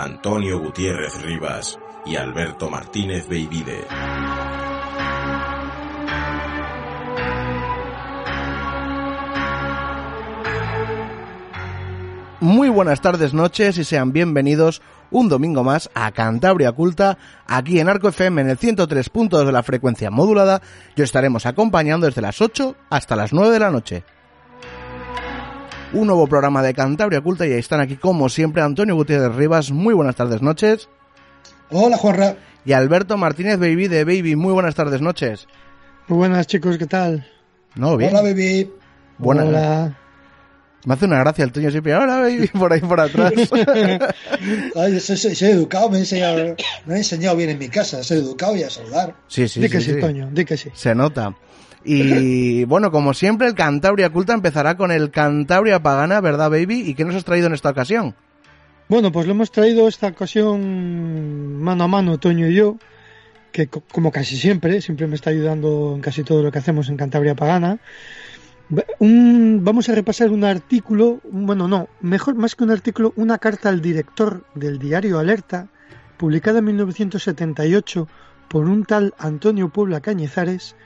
Antonio Gutiérrez Rivas y Alberto Martínez Beivide. Muy buenas tardes, noches y sean bienvenidos un domingo más a Cantabria Oculta, aquí en Arco FM en el 103.2 de la frecuencia modulada. Yo estaremos acompañando desde las 8 hasta las 9 de la noche. Un nuevo programa de Cantabria Oculta y ahí están aquí como siempre Antonio Gutiérrez Rivas. Muy buenas tardes, noches. Hola, Juanra. Y Alberto Martínez Baby de Baby. Muy buenas tardes, noches. Muy buenas, chicos, ¿qué tal? No, bien. Hola, baby. Buenas. Hola. Me hace una gracia el Toño siempre. Hola, baby, por ahí por atrás. Ay, soy, soy- soy educado, me he, enseñado, me he enseñado bien en mi casa. Soy educado y a saludar. sí, sí, di que sí, sí, sí. Toño, di que sí. Se nota. Y bueno, como siempre, el Cantabria Culta empezará con el Cantabria Pagana, ¿verdad, baby? ¿Y qué nos has traído en esta ocasión? Bueno, pues lo hemos traído esta ocasión mano a mano, Toño y yo, que co- como casi siempre, siempre me está ayudando en casi todo lo que hacemos en Cantabria Pagana. Vamos a repasar un artículo, bueno, no, mejor más que un artículo, una carta al director del diario Alerta, publicada en 1978 por un tal Antonio Puebla Cañizares,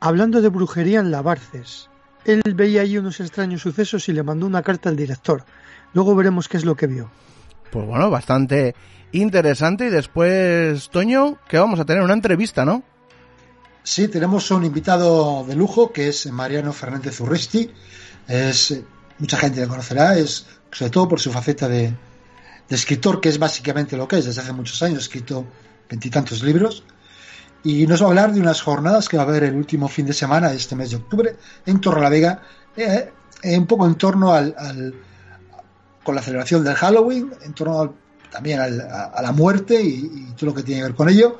hablando de brujería en Labarces. Él veía ahí unos extraños sucesos y le mandó una carta al director. Luego veremos qué es lo que vio. Pues bueno, bastante interesante. Y después, Toño, que vamos a tener una entrevista, ¿no? Sí, tenemos un invitado de lujo que es Mariano Fernández Urresti. Es, mucha gente le conocerá, es sobre todo por su faceta de, de escritor, que es básicamente lo que es. Desde hace muchos años ha escrito veintitantos libros. Y nos va a hablar de unas jornadas que va a haber el último fin de semana de este mes de octubre en Torrelavega, eh, eh, un poco en torno al, con la celebración del Halloween, en torno al- también al- a, la muerte y, todo lo que tiene que ver con ello.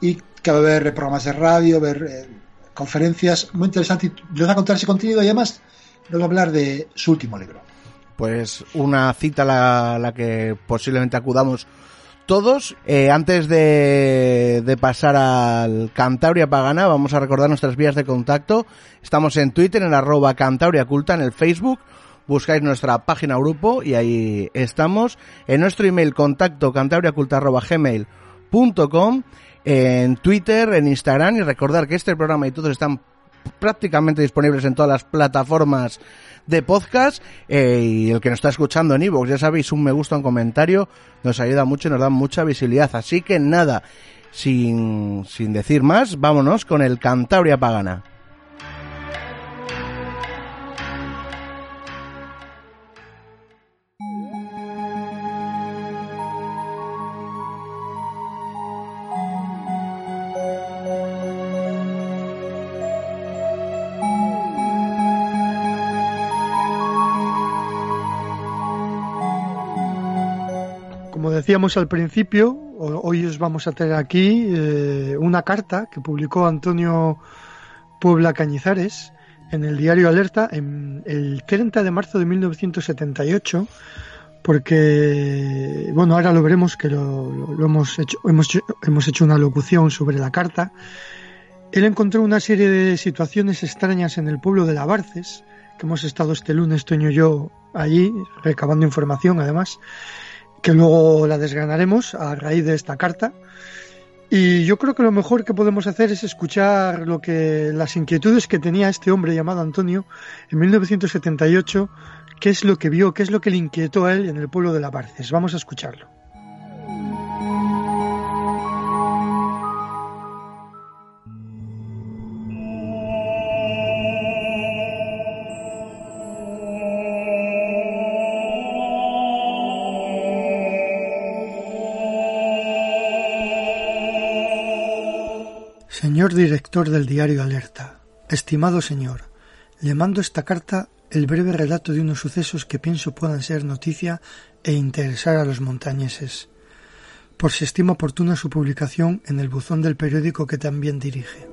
Y que va a haber programas de radio, ver eh, conferencias muy interesantes. Y Nos va a contar ese contenido y además nos va a hablar de su último libro. Pues una cita a la que posiblemente acudamos todos. Eh, antes de, de pasar al Cantabria Pagana, vamos a recordar nuestras vías de contacto. Estamos en Twitter, en arroba Cantabria Culta, en el Facebook. Buscáis nuestra página grupo y ahí estamos. En nuestro email contacto cantabriaculta arroba gmail.com. En Twitter, en Instagram y recordar que este programa y todos están prácticamente disponibles en todas las plataformas de podcast eh, y el que nos está escuchando en iVoox, ya sabéis, un me gusta, un comentario, nos ayuda mucho y nos da mucha visibilidad. Así que nada, sin, sin decir más, vámonos con el Cantabria Pagana. Decíamos al principio, ho- hoy os vamos a traer aquí eh, una carta que publicó Antonio Puebla Cañizares en el diario Alerta en el 30 de marzo de 1978, porque, bueno, ahora lo veremos que lo, hemos, hecho, hemos, hecho- hemos hecho una locución sobre la carta. Él encontró una serie de situaciones extrañas en el pueblo de Labarces, que hemos estado este lunes, Toño y yo, allí, recabando información además que luego la desgranaremos a raíz de esta carta. Y yo creo que lo mejor que podemos hacer es escuchar lo que las inquietudes que tenía este hombre llamado Antonio en 1978, qué es lo que vio, qué es lo que le inquietó a él en el pueblo de La Barces. Vamos a escucharlo. Director del diario Alerta, estimado señor, le mando esta carta el breve relato de unos sucesos que pienso puedan ser noticia e interesar a los montañeses. por si estima oportuna su publicación en el buzón del periódico que también dirige.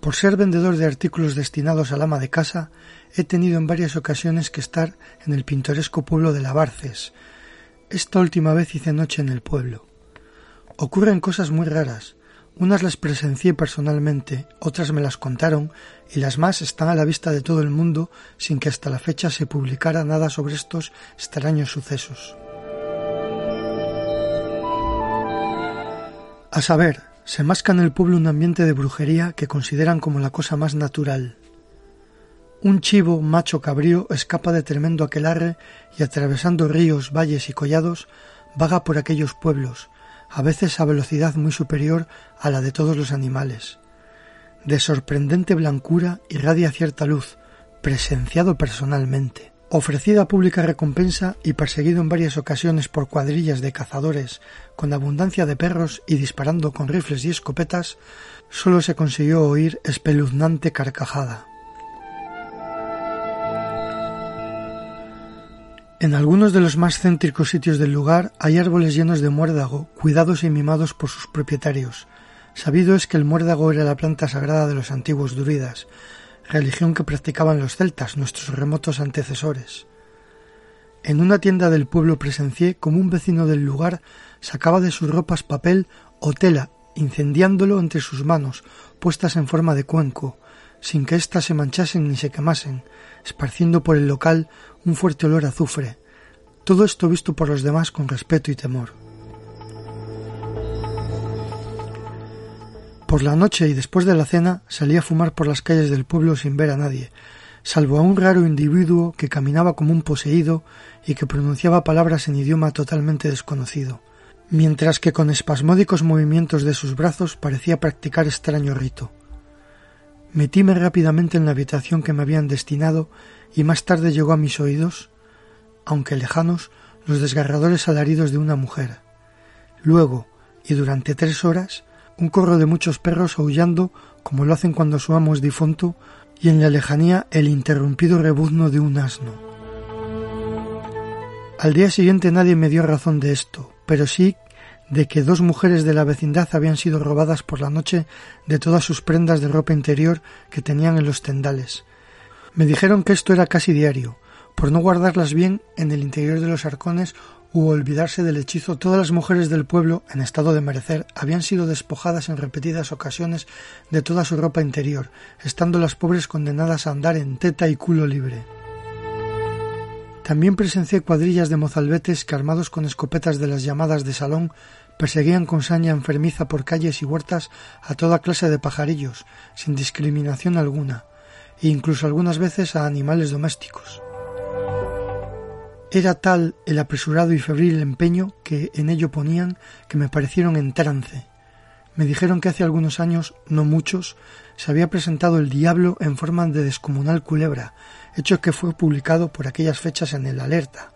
Por ser vendedor de artículos destinados al ama de casa, he tenido en varias ocasiones que estar en el pintoresco pueblo de Labarces. Esta última vez hice noche en el pueblo. Ocurren cosas muy raras. Unas las presencié personalmente, otras me las contaron, y las más están a la vista de todo el mundo sin que hasta la fecha se publicara nada sobre estos extraños sucesos. A saber, se masca en el pueblo un ambiente de brujería que consideran como la cosa más natural. Un chivo macho cabrío escapa de tremendo aquelarre y atravesando ríos, valles y collados vaga por aquellos pueblos, a veces a velocidad muy superior a la de todos los animales. De sorprendente blancura irradia cierta luz, presenciado personalmente. Ofrecida pública recompensa y perseguido en varias ocasiones por cuadrillas de cazadores con abundancia de perros y disparando con rifles y escopetas, sólo se consiguió oír espeluznante carcajada. En algunos de los más céntricos sitios del lugar hay árboles llenos de muérdago, cuidados y mimados por sus propietarios. Sabido es que el muérdago era la planta sagrada de los antiguos druidas, religión que practicaban los celtas, nuestros remotos antecesores. En una tienda del pueblo presencié como un vecino del lugar sacaba de sus ropas papel o tela, incendiándolo entre sus manos, puestas en forma de cuenco, sin que éstas se manchasen ni se quemasen, esparciendo por el local un fuerte olor a azufre. Todo esto visto por los demás con respeto y temor. Por la noche y después de la cena salí a fumar por las calles del pueblo sin ver a nadie, salvo a un raro individuo que caminaba como un poseído y que pronunciaba palabras en idioma totalmente desconocido, mientras que con espasmódicos movimientos de sus brazos parecía practicar extraño rito. Metíme rápidamente en la habitación que me habían destinado y más tarde llegó a mis oídos, aunque lejanos, los desgarradores alaridos de una mujer. Luego, y durante tres horas, un corro de muchos perros aullando como lo hacen cuando su amo es difunto, y en la lejanía el interrumpido rebuzno de un asno. Al día siguiente nadie me dio razón de esto, pero sí de que dos mujeres de la vecindad habían sido robadas por la noche de todas sus prendas de ropa interior que tenían en los tendales. Me dijeron que esto era casi diario, por no guardarlas bien en el interior de los arcones u olvidarse del hechizo, todas las mujeres del pueblo, en estado de merecer, habían sido despojadas en repetidas ocasiones de toda su ropa interior, estando las pobres condenadas a andar en teta y culo libre. También presencié cuadrillas de mozalbetes que armados con escopetas de las llamadas de salón perseguían con saña enfermiza por calles y huertas a toda clase de pajarillos, sin discriminación alguna, e incluso algunas veces a animales domésticos. Era tal el apresurado y febril empeño que en ello ponían que me parecieron en trance. Me dijeron que hace algunos años, no muchos, se había presentado el diablo en forma de descomunal culebra, hecho que fue publicado por aquellas fechas en el Alerta,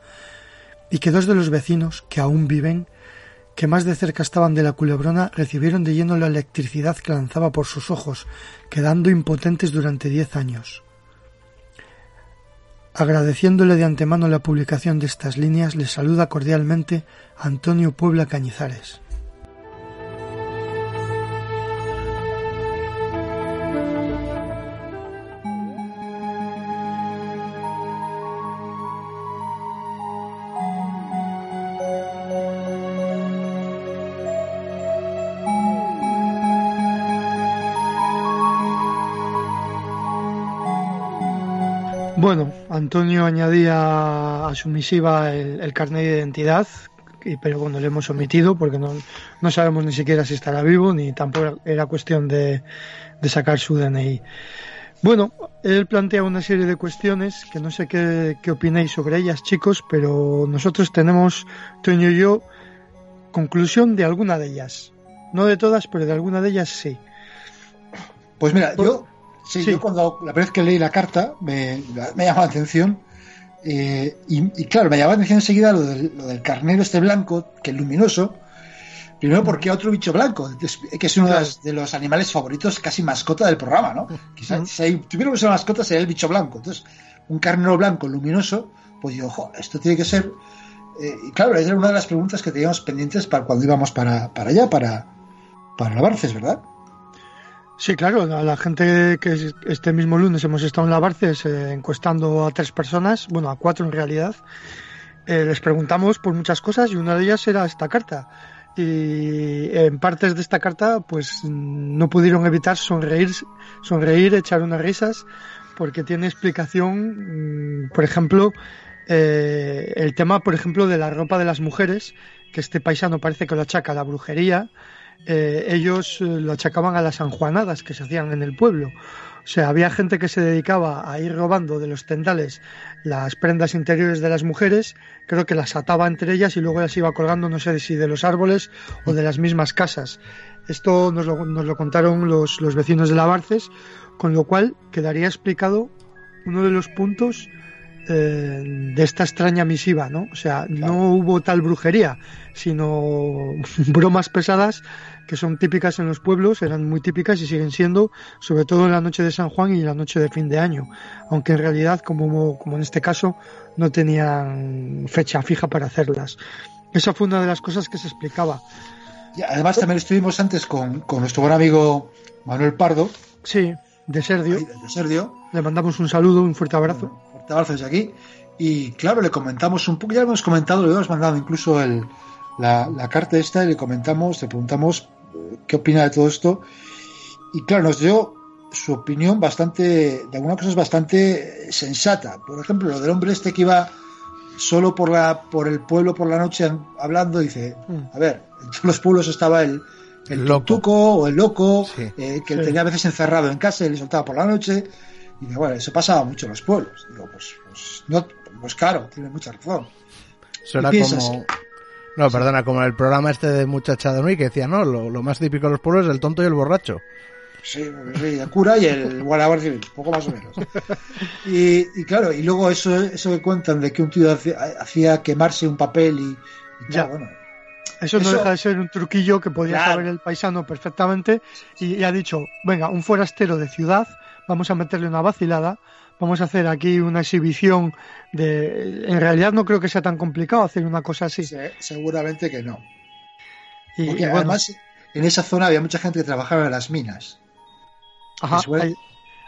y que dos de los vecinos, que aún viven, que más de cerca estaban de la culebrona, recibieron de lleno la electricidad que lanzaba por sus ojos, quedando impotentes durante diez años. Agradeciéndole de antemano la publicación de estas líneas, le saluda cordialmente Antonio Puebla Cañizares. Antonio añadía a su misiva el, carnet de identidad, pero bueno, lo hemos omitido porque no, no, sabemos ni siquiera si estará vivo, ni tampoco era cuestión de, de, sacar su DNI. Bueno, él plantea una serie de cuestiones que no sé qué, qué opináis sobre ellas, chicos, pero nosotros tenemos, Toño y yo, conclusión de alguna de ellas. No de todas, pero de alguna de ellas sí. Pues mira, yo Sí, yo cuando la primera vez que leí la carta me, me llamó la atención. Eh, y, claro, me llamó la atención enseguida lo del, carnero este blanco, que es luminoso. Primero porque otro bicho blanco, que es uno de los, animales favoritos, casi mascota del programa, ¿no? Quizás si tuviéramos una mascota sería el bicho blanco. Entonces, un carnero blanco luminoso, pues yo, ojo, esto tiene que ser Eh, y claro, esa era una de las preguntas que teníamos pendientes para cuando íbamos para, para allá, para, para Lavarces, ¿verdad? Sí, claro, a la gente que este mismo lunes hemos estado en Lavarces eh, encuestando a tres personas, bueno, a cuatro en realidad, eh, les preguntamos por muchas cosas y una de ellas era esta carta. Y en partes de esta carta, pues no pudieron evitar sonreír, sonreír, echar unas risas, porque tiene explicación, mm, por ejemplo, eh, el tema, por ejemplo, de la ropa de las mujeres, que este paisano parece que lo achaca la brujería, eh, ellos eh, lo achacaban a las sanjuanadas que se hacían en el pueblo. O sea, había gente que se dedicaba a ir robando de los tendales las prendas interiores de las mujeres, creo que las ataba entre ellas y luego las iba colgando, no sé si de los árboles o de las mismas casas. Esto nos lo, nos lo contaron los, los vecinos de Lavarces, con lo cual quedaría explicado uno de los puntos eh, de esta extraña misiva, ¿no? O sea, no hubo tal brujería, sino bromas pesadas que son típicas en los pueblos, eran muy típicas y siguen siendo, sobre todo en la noche de San Juan y la noche de fin de año, aunque en realidad, como, como en este caso, no tenían fecha fija para hacerlas. Esa fue una de las cosas que se explicaba. Y además también estuvimos antes con, con nuestro buen amigo Manuel Pardo. Sí, de Serdio. De Serdio. Le mandamos un saludo, un fuerte abrazo. Abrazo desde aquí. Y claro, le comentamos un poco, ya lo hemos comentado, le hemos mandado incluso el, la, la, carta esta y le comentamos, le preguntamos qué opina de todo esto. Y claro, nos dio su opinión bastante, de algunas cosas bastante sensata. Por ejemplo, lo del hombre este que iba solo por la por el pueblo por la noche hablando, dice, a ver, en todos los pueblos estaba el, el, tuco o el loco, sí. eh, que sí. tenía a veces encerrado en casa y le soltaba por la noche. Y digo, bueno, eso pasaba mucho en los pueblos. Digo, pues, pues, no, pues claro, tiene mucha razón. Eso era como... No, perdona, como el programa este de Muchacha de Nui que decía, no, lo, lo, más típico de los pueblos es el tonto y el borracho. Sí, sí el cura y el guardia civil, poco más o menos. Y, y, claro, y luego eso, eso que cuentan de que un tío hacía, hacía quemarse un papel y, y ya, bueno, eso no eso, deja de ser un truquillo que podía claro. saber el paisano perfectamente y, y, ha dicho, venga, un forastero de ciudad, vamos a meterle una vacilada, vamos a hacer aquí una exhibición de... En realidad no creo que sea tan complicado hacer una cosa así. Sí, seguramente que no. Y, Porque y bueno, además en esa zona había mucha gente que trabajaba en las minas. Ajá, ahí,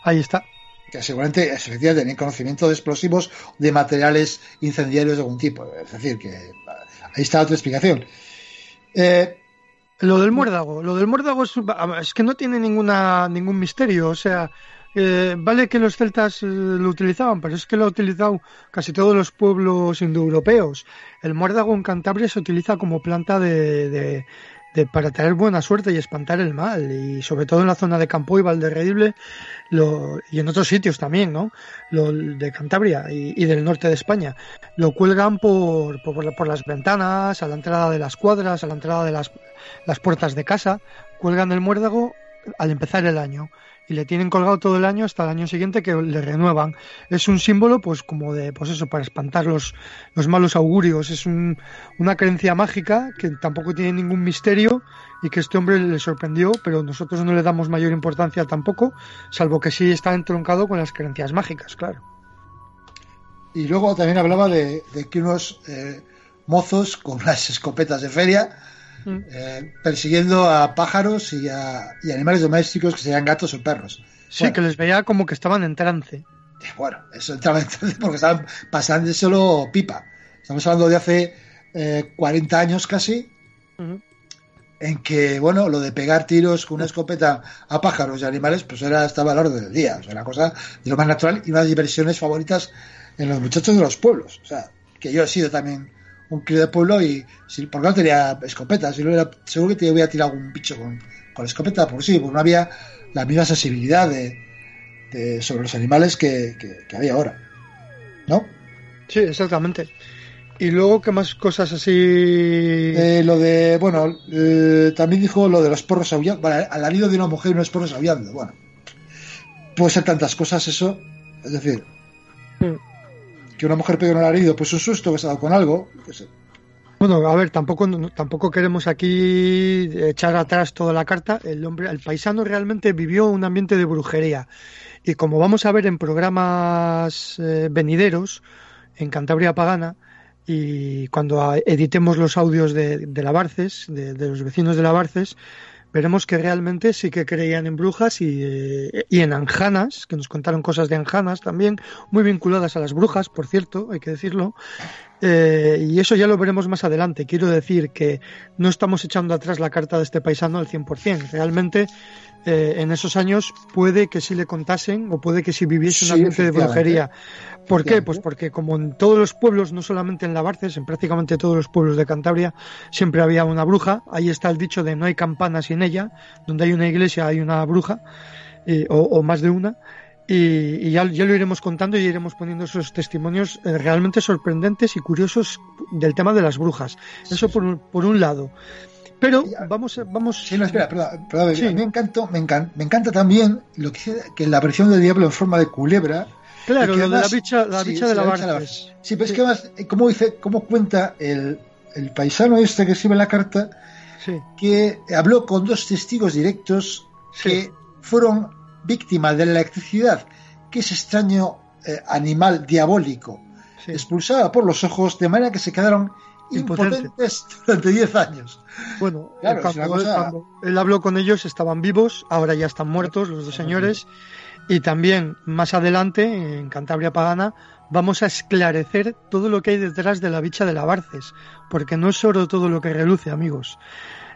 ahí, está. Que seguramente efectivamente tenían conocimiento de explosivos, de materiales incendiarios de algún tipo. Es decir, que ahí está otra explicación. Eh, lo del muérdago, lo del muérdago es, es, que no tiene ninguna ningún misterio, o sea, eh, vale que los celtas eh, lo utilizaban, pero es que lo han utilizado casi todos los pueblos indoeuropeos. El muérdago en Cantabria se utiliza como planta de, de, de, para traer buena suerte y espantar el mal, y sobre todo en la zona de Campo y Valderredible lo, y en otros sitios también, ¿no? Lo, de Cantabria y, y, del norte de España. Lo cuelgan por, por, por, las ventanas, a la entrada de las cuadras, a la entrada de las, las puertas de casa, cuelgan el muérdago al empezar el año y le tienen colgado todo el año hasta el año siguiente que le renuevan. Es un símbolo, pues, como de, pues eso, para espantar los, los malos augurios. Es un, una creencia mágica que tampoco tiene ningún misterio y que este hombre le sorprendió, pero nosotros no le damos mayor importancia tampoco, salvo que sí está entroncado con las creencias mágicas, claro. Y luego también hablaba de, que unos eh, mozos con las escopetas de feria eh, persiguiendo a pájaros y a y animales domésticos que sean gatos o perros. Sí, bueno, que les veía como que estaban en trance. Bueno, eso entraba en trance porque estaban pasando solo pipa. Estamos hablando de hace eh, 40 años casi, uh -huh. en que, bueno, lo de pegar tiros con una escopeta a pájaros y animales, pues era, estaba al orden del día. O sea, la cosa de lo más natural y una de las diversiones favoritas en los muchachos de los pueblos. O sea, que yo he sido también un crío de pueblo y si, porque no tenía escopeta, si no era, seguro que te hubiera tirado algún bicho con, con escopeta, porque sí, porque no había la misma sensibilidad de, de sobre los animales que, que, que, había ahora. ¿No? Sí, exactamente. Y luego, ¿qué más cosas así? Eh, lo de, bueno, eh, también dijo lo de los porros aullando, vale, al alarido de una mujer y unos porros aullando, bueno. Puede ser tantas cosas eso, es decir, mm que una mujer pegue un alarido, pues un susto que se ha dado con algo. Bueno, a ver, tampoco, tampoco queremos aquí echar atrás toda la carta. El hombre, el paisano realmente vivió un ambiente de brujería. Y como vamos a ver en programas eh, venideros, en Cantabria Pagana, y cuando editemos los audios de, de Lavarces, de, de, los vecinos de Lavarces, veremos que realmente sí que creían en brujas y, eh, y, en anjanas, que nos contaron cosas de anjanas también, muy vinculadas a las brujas, por cierto, hay que decirlo. Eh, y eso ya lo veremos más adelante. Quiero decir que no estamos echando atrás la carta de este paisano al 100%. Realmente eh, en esos años puede que sí le contasen o puede que sí viviese un ambiente de brujería. ¿Por qué? Pues porque como en todos los pueblos, no solamente en Lavarces, en prácticamente todos los pueblos de Cantabria, siempre había una bruja. Ahí está el dicho de no hay campana sin ella. Donde hay una iglesia hay una bruja, eh, o, o, más de una. Y, y ya, ya, lo iremos contando y iremos poniendo esos testimonios eh, realmente sorprendentes y curiosos del tema de las brujas. Eso por, por un lado. Pero vamos, vamos. Sí, no, espera, perdón, perdón sí. me, encanta, me, encanta, me encanta también lo que que la versión del diablo en forma de culebra. Claro, lo además, de la bicha, la sí, bicha de la bicha barca. Sí, pero es que además, como dice, cómo cuenta el, el paisano este que escribe la carta, que habló con dos testigos directos que fueron víctimas de la electricidad, que es extraño eh, animal diabólico, expulsada por los ojos, de manera que se quedaron impotentes durante 10 años. Bueno, claro, cuando, cosa... cuando, él habló con ellos estaban vivos, ahora ya están muertos los dos señores. Y también más adelante, en Cantabria Pagana, vamos a esclarecer todo lo que hay detrás de la bicha de Lavarces, porque no es oro todo lo que reluce, amigos.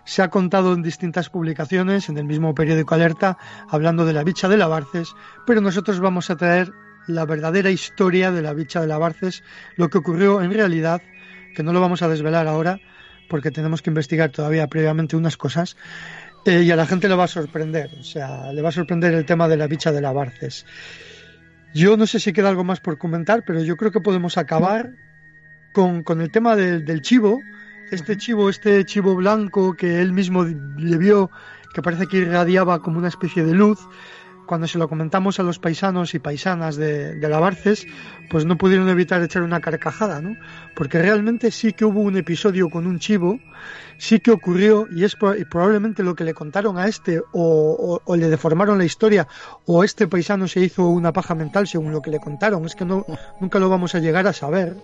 Se ha contado en distintas publicaciones, en el mismo periódico Alerta, hablando de la bicha de Lavarces, pero nosotros vamos a traer la verdadera historia de la bicha de Lavarces, lo que ocurrió en realidad, que no lo vamos a desvelar ahora, porque tenemos que investigar todavía previamente unas cosas, eh, y a la gente le va a sorprender, o sea, le va a sorprender el tema de la bicha de Lavarces. Yo no sé si queda algo más por comentar, pero yo creo que podemos acabar con, con el tema del, del chivo, este chivo, este chivo blanco que él mismo le vio, que parece que irradiaba como una especie de luz, cuando se lo comentamos a los paisanos y paisanas de, de Lavarces, pues no pudieron evitar echar una carcajada, ¿no? Porque realmente sí que hubo un episodio con un chivo, sí que ocurrió, y es y probablemente lo que le contaron a este, o, o, o, le deformaron la historia, o este paisano se hizo una paja mental según lo que le contaron, es que no, nunca lo vamos a llegar a saber,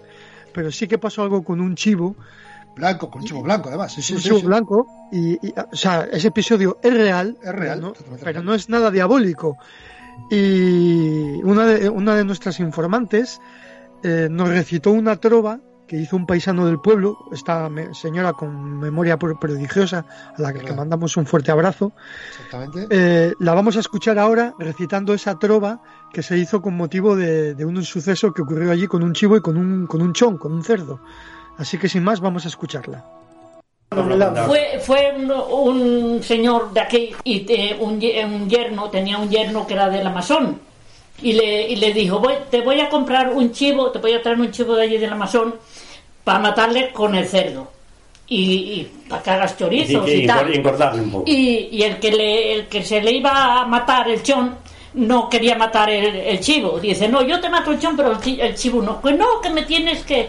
pero sí que pasó algo con un chivo, blanco, con chivo blanco además. Sí, sí, un chivo sí, blanco y, y, o sea, ese episodio es real, es real, pero no, pero no es nada diabólico. Y una de, una de nuestras informantes eh, nos recitó una trova que hizo un paisano del pueblo, esta señora con memoria prodigiosa, a la que, que mandamos un fuerte abrazo. Exactamente. Eh, la vamos a escuchar ahora recitando esa trova que se hizo con motivo de, de un suceso que ocurrió allí con un chivo y con un, con un chón, con un cerdo. Así que sin más vamos a escucharla. Fue, fue un, un, señor de aquí y te, un, un, yerno, tenía un yerno que era del Amazon y le, y le dijo, voy, te voy a comprar un chivo, te voy a traer un chivo de allí del Amazon para matarle con el cerdo y, y para que hagas chorizos y, y, tal. un poco. Y, y el, que le, el que se le iba a matar el chón no quería matar el, el chivo. Dice, no, yo te mato el chón, pero el, el chivo no. Pues no, que me tienes que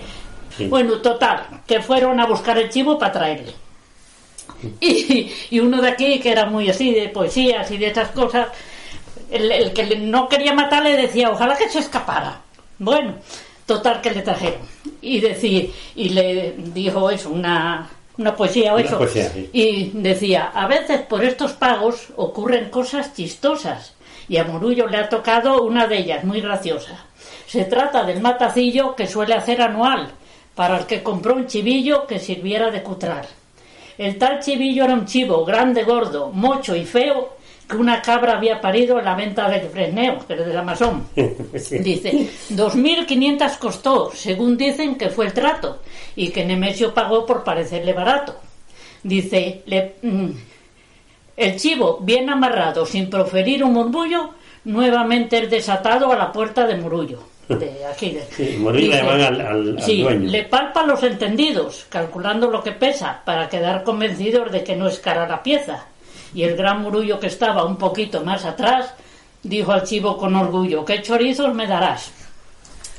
Sí. Bueno, total, que fueron a buscar el chivo para traerle. Y, y, uno de aquí, que era muy así, de poesías y de estas cosas, el, el, que no quería matarle decía, ojalá que se escapara. Bueno, total que le trajeron. Y decir, y le dijo eso, una, una poesía o una eso. Poesía, sí. Y decía, a veces por estos pagos ocurren cosas chistosas. Y a Murullo le ha tocado una de ellas, muy graciosa. Se trata del matacillo que suele hacer anual para el que compró un chivillo que sirviera de cutrar. El tal chivillo era un chivo grande, gordo, mocho y feo que una cabra había parido en la venta del Fresneo, que es del Amazon. sí. Dice, 2.500 costó, según dicen que fue el trato, y que Nemesio pagó por parecerle barato. Dice, le, mm, el chivo, bien amarrado, sin proferir un murmullo, nuevamente es desatado a la puerta de Murullo de aquí. De, sí, morir dice, le van al, al, al sí, dueño. le palpa los entendidos, calculando lo que pesa, para quedar convencidos de que no es cara la pieza. Y el gran murullo que estaba un poquito más atrás, dijo al chivo con orgullo, ¿qué chorizos me darás?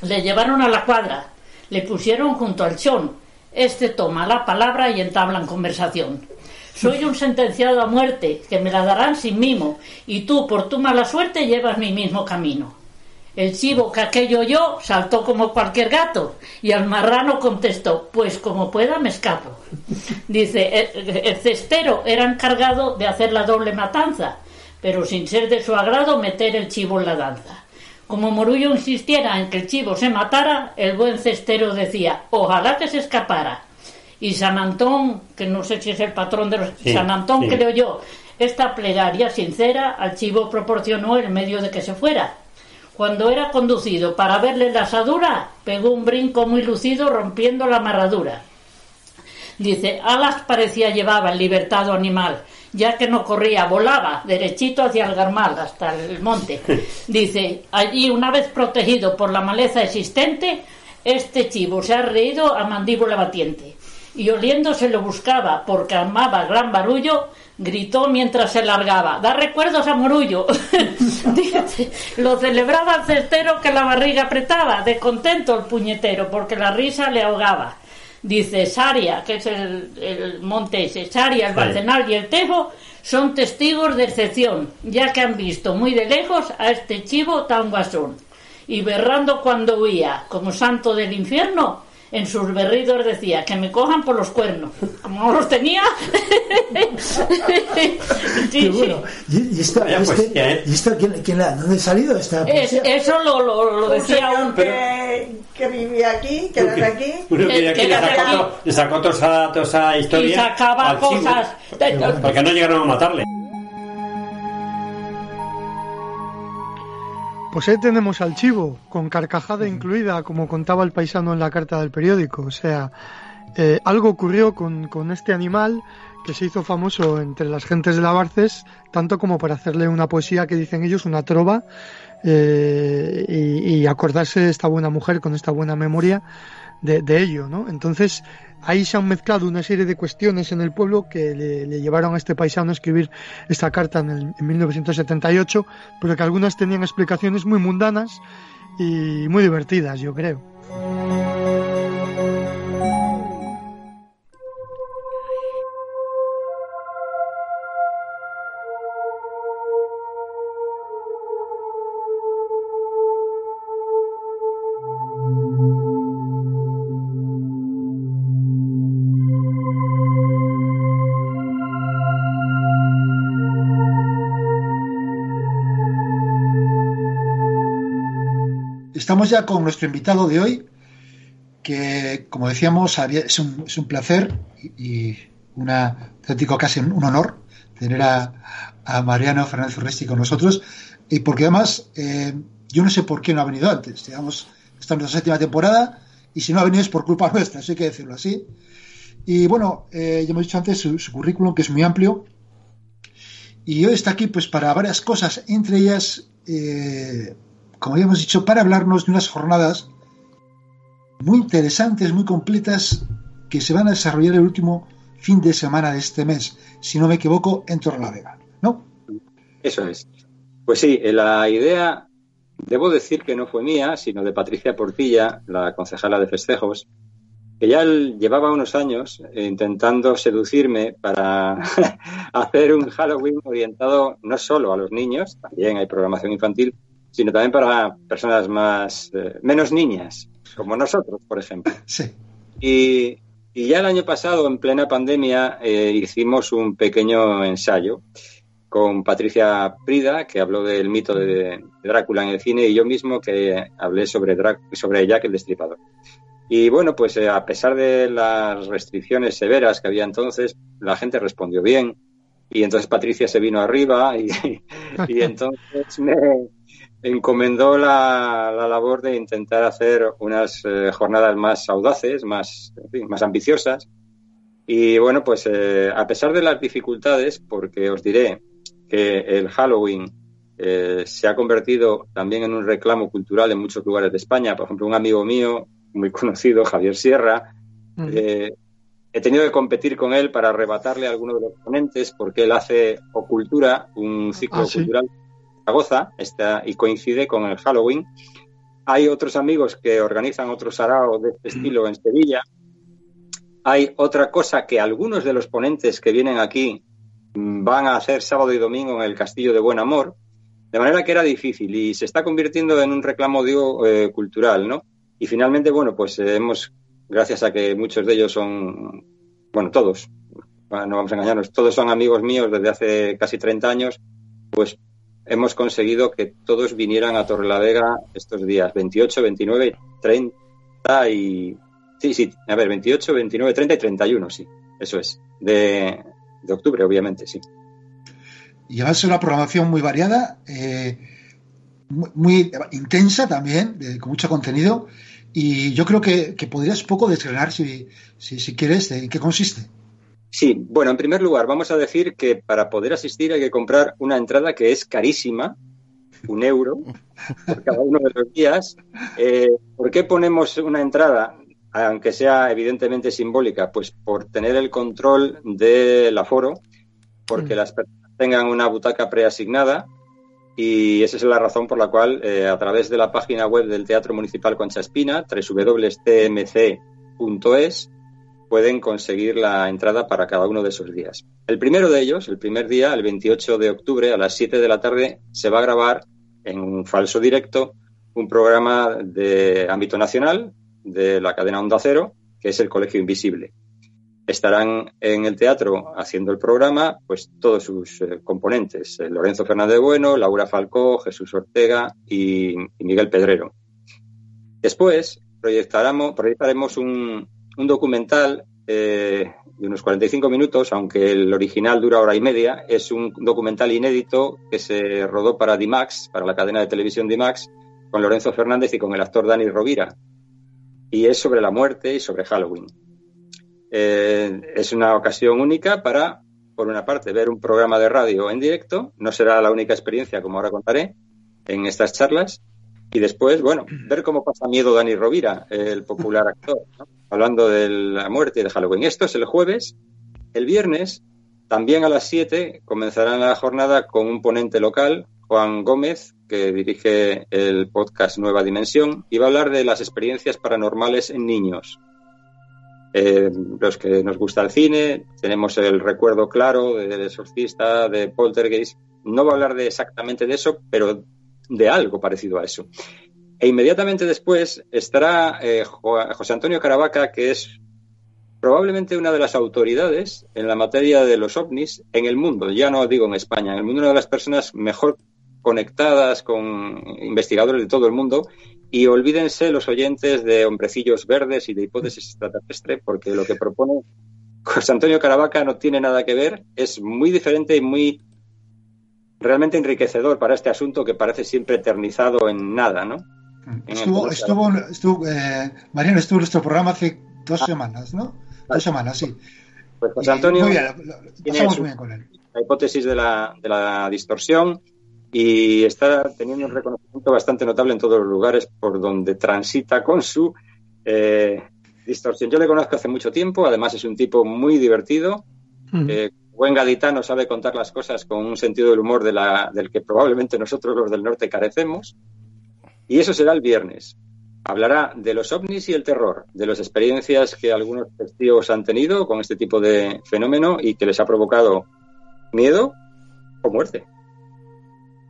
Le llevaron a la cuadra, le pusieron junto al chón, este toma la palabra y entablan conversación. Soy un sentenciado a muerte, que me la darán sin mimo, y tú, por tu mala suerte, llevas mi mismo camino. El chivo que aquello oyó saltó como cualquier gato y al marrano contestó, pues como pueda me escapo. Dice, el, cestero era encargado de hacer la doble matanza, pero sin ser de su agrado meter el chivo en la danza. Como Morullo insistiera en que el chivo se matara, el buen cestero decía, ojalá que se escapara. Y San Antón, que no sé si es el patrón de los... San Antón que le oyó esta plegaria sincera, al chivo proporcionó el medio de que se fuera cuando era conducido para verle la asadura, pegó un brinco muy lucido rompiendo la amarradura. Dice, alas parecía llevaba el libertado animal, ya que no corría, volaba derechito hacia el garmal, hasta el monte. Dice, allí una vez protegido por la maleza existente, este chivo se ha reído a mandíbula batiente. Y oliéndose lo buscaba, porque amaba gran barullo, gritó mientras se largaba. Da recuerdos a Morullo. lo celebraba el cestero que la barriga apretaba, de contento el puñetero, porque la risa le ahogaba. Dice Saria, que es el, monte ese, Saria, el Barcenal y el Tejo, son testigos de excepción, ya que han visto muy de lejos a este chivo tan guasón. Y berrando cuando huía, como santo del infierno, en sus berridos decía que me cojan por los cuernos. Como no los tenía. sí, bueno. ¿Y, esto, este, ¿eh? ¿y esto quién, quién la, dónde ha salido esta Eso lo, lo, lo decía un. Que, que, vivía aquí, que era de aquí. Uno que, aquí, le sacó, le sacó toda esa, historia. Y sacaba cosas. Porque no llegaron a matarle. Pues ahí tenemos al chivo, con carcajada incluida, como contaba el paisano en la carta del periódico. O sea, eh, algo ocurrió con, con, este animal que se hizo famoso entre las gentes de la Barces, tanto como para hacerle una poesía que dicen ellos, una trova, eh, y, y, acordarse de esta buena mujer con esta buena memoria de, de ello, ¿no? Entonces, ahí se han mezclado una serie de cuestiones en el pueblo que le, llevaron a este paisano a escribir esta carta en, en 1978, pero que algunas tenían explicaciones muy mundanas y muy divertidas, yo creo. Estamos ya con nuestro invitado de hoy, que como decíamos es un, es un placer y un auténtico casi un honor tener a, Mariano Fernández Urresti con nosotros, y porque además eh, yo no sé por qué no ha venido antes, digamos, esta es nuestra séptima temporada, y si no ha venido es por culpa nuestra, eso hay que decirlo así. Y bueno, eh, ya hemos dicho antes su, currículum, que es muy amplio, y hoy está aquí pues para varias cosas, entre ellas eh, como habíamos dicho, para hablarnos de unas jornadas muy interesantes, muy completas, que se van a desarrollar el último fin de semana de este mes, si no me equivoco, en Torrelavega, ¿no? Eso es. Pues sí, eh, la idea, debo decir que no fue mía, sino de Patricia Portilla, la concejala de festejos, que ya llevaba unos años intentando seducirme para hacer un Halloween orientado no solo a los niños, también hay programación infantil, sino también para personas más eh, menos niñas, como nosotros, por ejemplo. Sí. Y, ya el año pasado, en plena pandemia, eh, hicimos un pequeño ensayo con Patricia Prida, que habló del mito de Drácula en el cine, y yo mismo que hablé sobre, sobre Jack el Destripador. Y bueno, pues eh, a pesar de las restricciones severas que había entonces, la gente respondió bien. Y entonces Patricia se vino arriba y, y entonces me, encomendó la, labor de intentar hacer unas eh, jornadas más audaces, más, más ambiciosas. Y bueno, pues eh, a pesar de las dificultades, porque os diré que el Halloween eh, se ha convertido también en un reclamo cultural en muchos lugares de España. Por ejemplo, un amigo mío muy conocido, Javier Sierra, mm. he tenido que competir con él para arrebatarle a alguno de los ponentes porque él hace Ocultura, un ciclo ah, cultural Zaragoza está, y coincide con el Halloween. Hay otros amigos que organizan otro sarao de este estilo en Sevilla. Hay otra cosa que algunos de los ponentes que vienen aquí van a hacer sábado y domingo en el Castillo de Buen Amor. De manera que era difícil y se está convirtiendo en un reclamo, digo, eh, cultural, ¿no? Y finalmente, bueno, pues eh, hemos, gracias a que muchos de ellos son, bueno, todos, no vamos a engañarnos, todos son amigos míos desde hace casi 30 años, pues hemos conseguido que todos vinieran a Torrelavega estos días, 28, 29, 30 y... Sí, sí, a ver, 28, 29, 30 y 31, sí, eso es, de, de octubre, obviamente, sí. Ser una programación muy variada, eh, muy, muy intensa también, con mucho contenido, y yo creo que, que podrías poco desgranar, si, si, si quieres, en qué consiste. Sí, bueno, en primer lugar, vamos a decir que para poder asistir hay que comprar una entrada que es carísima, un euro, por cada uno de los días. Eh, ¿Por qué ponemos una entrada, aunque sea evidentemente simbólica? Pues por tener el control del aforo, porque las personas tengan una butaca preasignada y esa es la razón por la cual eh, a través de la página web del Teatro Municipal Concha Espina, www.tmc.es, pueden conseguir la entrada para cada uno de esos días. El primero de ellos, el primer día, el 28 de octubre a las 7 de la tarde, se va a grabar en un falso directo un programa de ámbito nacional de la cadena Onda Cero, que es el Colegio Invisible. Estarán en el teatro haciendo el programa, pues todos sus eh, componentes, eh, Lorenzo Fernández Bueno, Laura Falcó, Jesús Ortega y, Miguel Pedrero. Después proyectaremos un, un documental eh, de unos 45 minutos, aunque el original dura hora y media. Es un documental inédito que se rodó para Dimax, para la cadena de televisión Dimax, con Lorenzo Fernández y con el actor Dani Rovira. Y es sobre la muerte y sobre Halloween. Eh, es una ocasión única para, por una parte, ver un programa de radio en directo. No será la única experiencia, como ahora contaré, en estas charlas. Y después, bueno, ver cómo pasa miedo Dani Rovira, el popular actor, ¿no? hablando de la muerte de Halloween. Esto es el jueves. El viernes, también a las 7, comenzará la jornada con un ponente local, Juan Gómez, que dirige el podcast Nueva Dimensión, y va a hablar de las experiencias paranormales en niños. Eh, los que nos gusta el cine, tenemos el recuerdo claro del exorcista, de Poltergeist. No va a hablar de exactamente de eso, pero de algo parecido a eso. E inmediatamente después estará eh, José Antonio Caravaca, que es probablemente una de las autoridades en la materia de los ovnis en el mundo, ya no digo en España, en el mundo una de las personas mejor conectadas con investigadores de todo el mundo. Y olvídense los oyentes de hombrecillos verdes y de hipótesis extraterrestre porque lo que propone José Antonio Caravaca no tiene nada que ver, es muy diferente y muy realmente enriquecedor para este asunto que parece siempre eternizado en nada, ¿no? Estuvo, estuvo, estuvo eh, Mariano estuvo en nuestro programa hace dos ah. semanas, ¿no? Dos semanas, sí. Pues José Antonio bien, su, bien con él. la hipótesis de la, de la distorsión y está teniendo un reconocimiento bastante notable en todos los lugares por donde transita con su eh, distorsión. Yo le conozco hace mucho tiempo, además es un tipo muy divertido, mm. eh, buen gaditano, sabe contar las cosas con un sentido del humor del que probablemente nosotros los del norte carecemos. Y eso será el viernes. Hablará de los ovnis y el terror, de las experiencias que algunos testigos han tenido con este tipo de fenómeno y que les ha provocado miedo o muerte.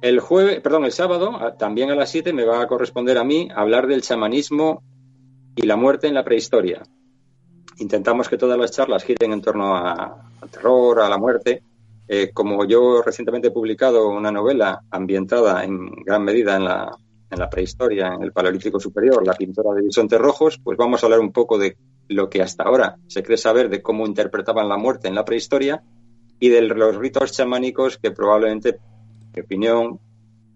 El jueves, perdón, el sábado, también a las 7 me va a corresponder a mí hablar del chamanismo y la muerte en la prehistoria. Intentamos que todas las charlas giren en torno al terror, a la muerte. Eh, como yo recientemente he publicado una novela ambientada en gran medida en la en la prehistoria, en el Paleolítico Superior, la pintora de bisontes rojos, pues vamos a hablar un poco de lo que hasta ahora se cree saber de cómo interpretaban la muerte en la prehistoria y de los ritos chamánicos que probablemente, en mi opinión,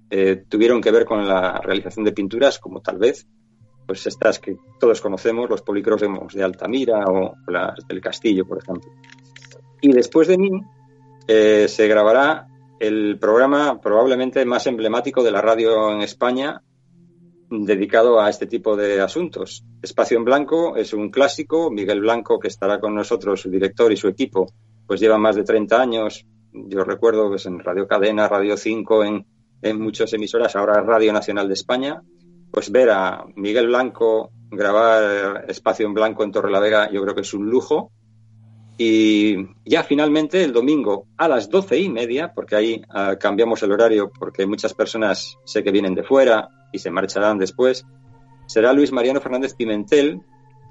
eh, tuvieron que ver con la realización de pinturas, como tal vez pues estas que todos conocemos, los policromos de Altamira o las del Castillo, por ejemplo. Y después de mí eh, se grabará el programa probablemente más emblemático de la radio en España dedicado a este tipo de asuntos. Espacio en Blanco es un clásico. Miguel Blanco, que estará con nosotros, su director y su equipo, pues lleva más de 30 años. Yo recuerdo pues en Radio Cadena, Radio 5, en, en muchas emisoras, ahora Radio Nacional de España. Pues ver a Miguel Blanco grabar Espacio en Blanco en Torre la Vega, yo creo que es un lujo. Y ya finalmente el domingo a las doce y media, porque ahí ah, cambiamos el horario porque muchas personas sé que vienen de fuera y se marcharán después, será Luis Mariano Fernández Pimentel,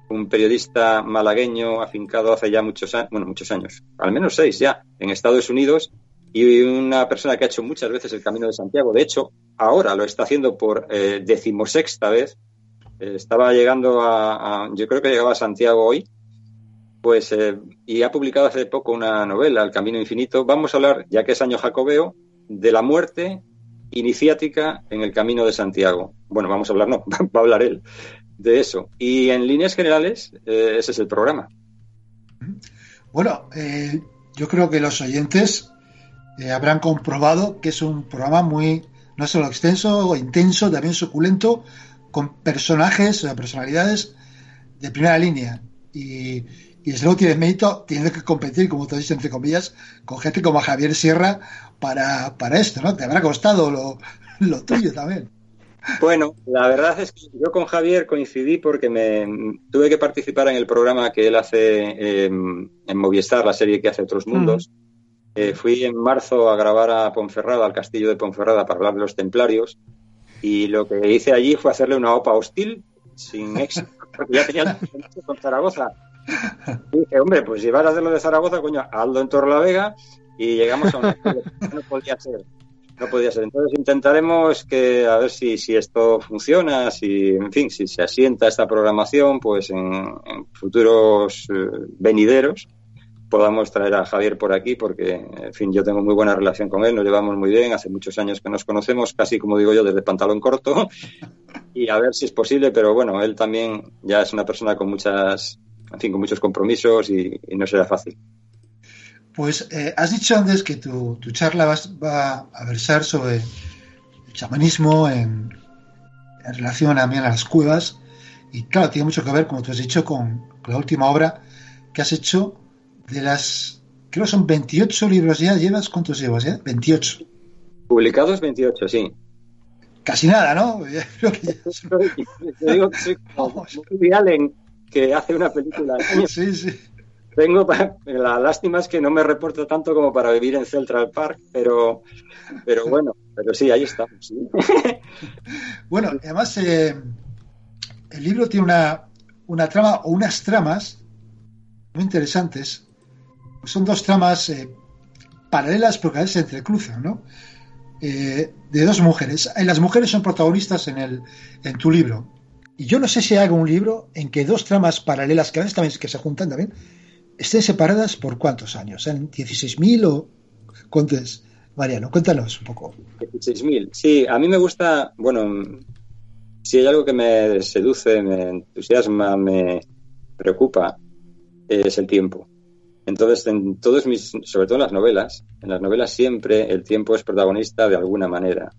un periodista malagueño afincado hace ya muchos años, bueno, muchos años, al menos seis ya, en Estados Unidos, y una persona que ha hecho muchas veces el Camino de Santiago. De hecho, ahora lo está haciendo por eh, decimosexta vez. Eh, estaba llegando a, yo creo que llegaba a Santiago hoy, pues, eh, y ha publicado hace poco una novela, El Camino Infinito. Vamos a hablar, ya que es año jacobeo, de la muerte iniciática en el Camino de Santiago. Bueno, vamos a hablar, no, va a hablar él de eso. Y en líneas generales, ese es el programa. Bueno, yo creo que los oyentes eh, habrán comprobado que es un programa muy, no solo extenso, intenso, también suculento, con personajes, o personalidades de primera línea. Y, y desde luego tiene mérito, tiene que competir, como tú dices, entre comillas, con gente como Javier Sierra para, para esto, ¿no? Te habrá costado lo, lo tuyo también. Bueno, la verdad es que yo con Javier coincidí porque me tuve que participar en el programa que él hace eh, en Movistar, la serie que hace Otros Mundos. Mm. Eh, fui en marzo a grabar a Ponferrada, al castillo de Ponferrada, para hablar de los templarios. Y lo que hice allí fue hacerle una OPA hostil, sin éxito, porque ya tenía con Zaragoza. Y dije, hombre, pues si vas a hacerlo de Zaragoza, coño, Aldo en Torlavega y llegamos a una no podía ser. No podía ser. Entonces intentaremos que a ver si, si esto funciona, si, en fin, si se asienta esta programación, pues en, en futuros eh, venideros podamos traer a Javier por aquí, porque, en fin, yo tengo muy buena relación con él, nos llevamos muy bien, hace muchos años que nos conocemos, casi como digo yo, desde pantalón corto, y a ver si es posible, pero bueno, él también ya es una persona con muchas en fin, con muchos compromisos y, no será fácil. Pues eh, has dicho antes que tu, tu charla va, va, a versar sobre el chamanismo en, en, relación también a las cuevas y claro, tiene mucho que ver, como tú has dicho, con la última obra que has hecho de las, creo que son 28 libros ya, ¿llevas? ¿Cuántos llevas ya? 28. Publicados 28, sí. Casi nada, ¿no? Creo que ya... Yo digo que soy como Allen que hace una película. Sí, sí. Tengo, la lástima es que no me reporto tanto como para vivir en Central Park, pero, pero bueno, pero sí, ahí estamos. ¿sí? Bueno, además eh, el libro tiene una, una trama o unas tramas muy interesantes. Son dos tramas eh, paralelas porque a veces se entrecruzan, ¿no? Eh, de dos mujeres. Las mujeres son protagonistas en, el, en tu libro. Y yo no sé si hago un libro en que dos tramas paralelas, que a veces también que se juntan también, estén separadas por cuántos años, ¿en 16.000 o cuántos? Mariano, cuéntanos un poco. 16.000, sí, a mí me gusta, bueno, si hay algo que me seduce, me entusiasma, me preocupa, es el tiempo. Entonces, en todos mis, sobre todo en las novelas, en las novelas siempre el tiempo es protagonista de alguna manera.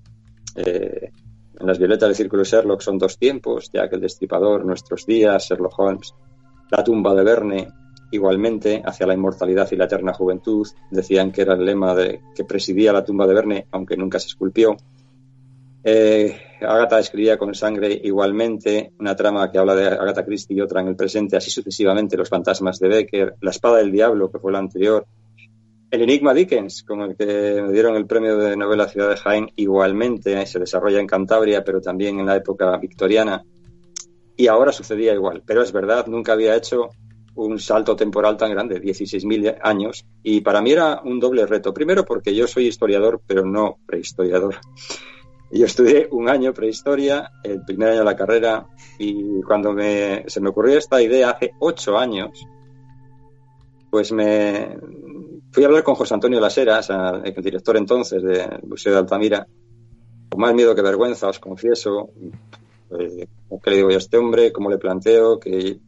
Eh, en las violetas del círculo Sherlock son dos tiempos, ya que el destripador, nuestros días, Sherlock Holmes, la tumba de Verne, igualmente, hacia la inmortalidad y la eterna juventud, decían que era el lema de, que presidía la tumba de Verne, aunque nunca se esculpió. Eh, Agatha escribía con sangre igualmente, una trama que habla de Agatha Christie y otra en el presente, así sucesivamente, los fantasmas de Becker, La espada del diablo, que fue la anterior, el Enigma Dickens, con el que me dieron el premio de novela Ciudad de Jaén, igualmente se desarrolla en Cantabria, pero también en la época victoriana. Y ahora sucedía igual. Pero es verdad, nunca había hecho un salto temporal tan grande, 16.000 años. Y para mí era un doble reto. Primero porque yo soy historiador, pero no prehistoriador. Yo estudié un año prehistoria, el primer año de la carrera, y cuando me, se me ocurrió esta idea hace ocho años, pues me fui a hablar con José Antonio Laseras, el director entonces del Museo de Altamira, con más miedo que vergüenza, os confieso, eh, ¿qué le digo yo a este hombre? ¿Cómo le planteo? Que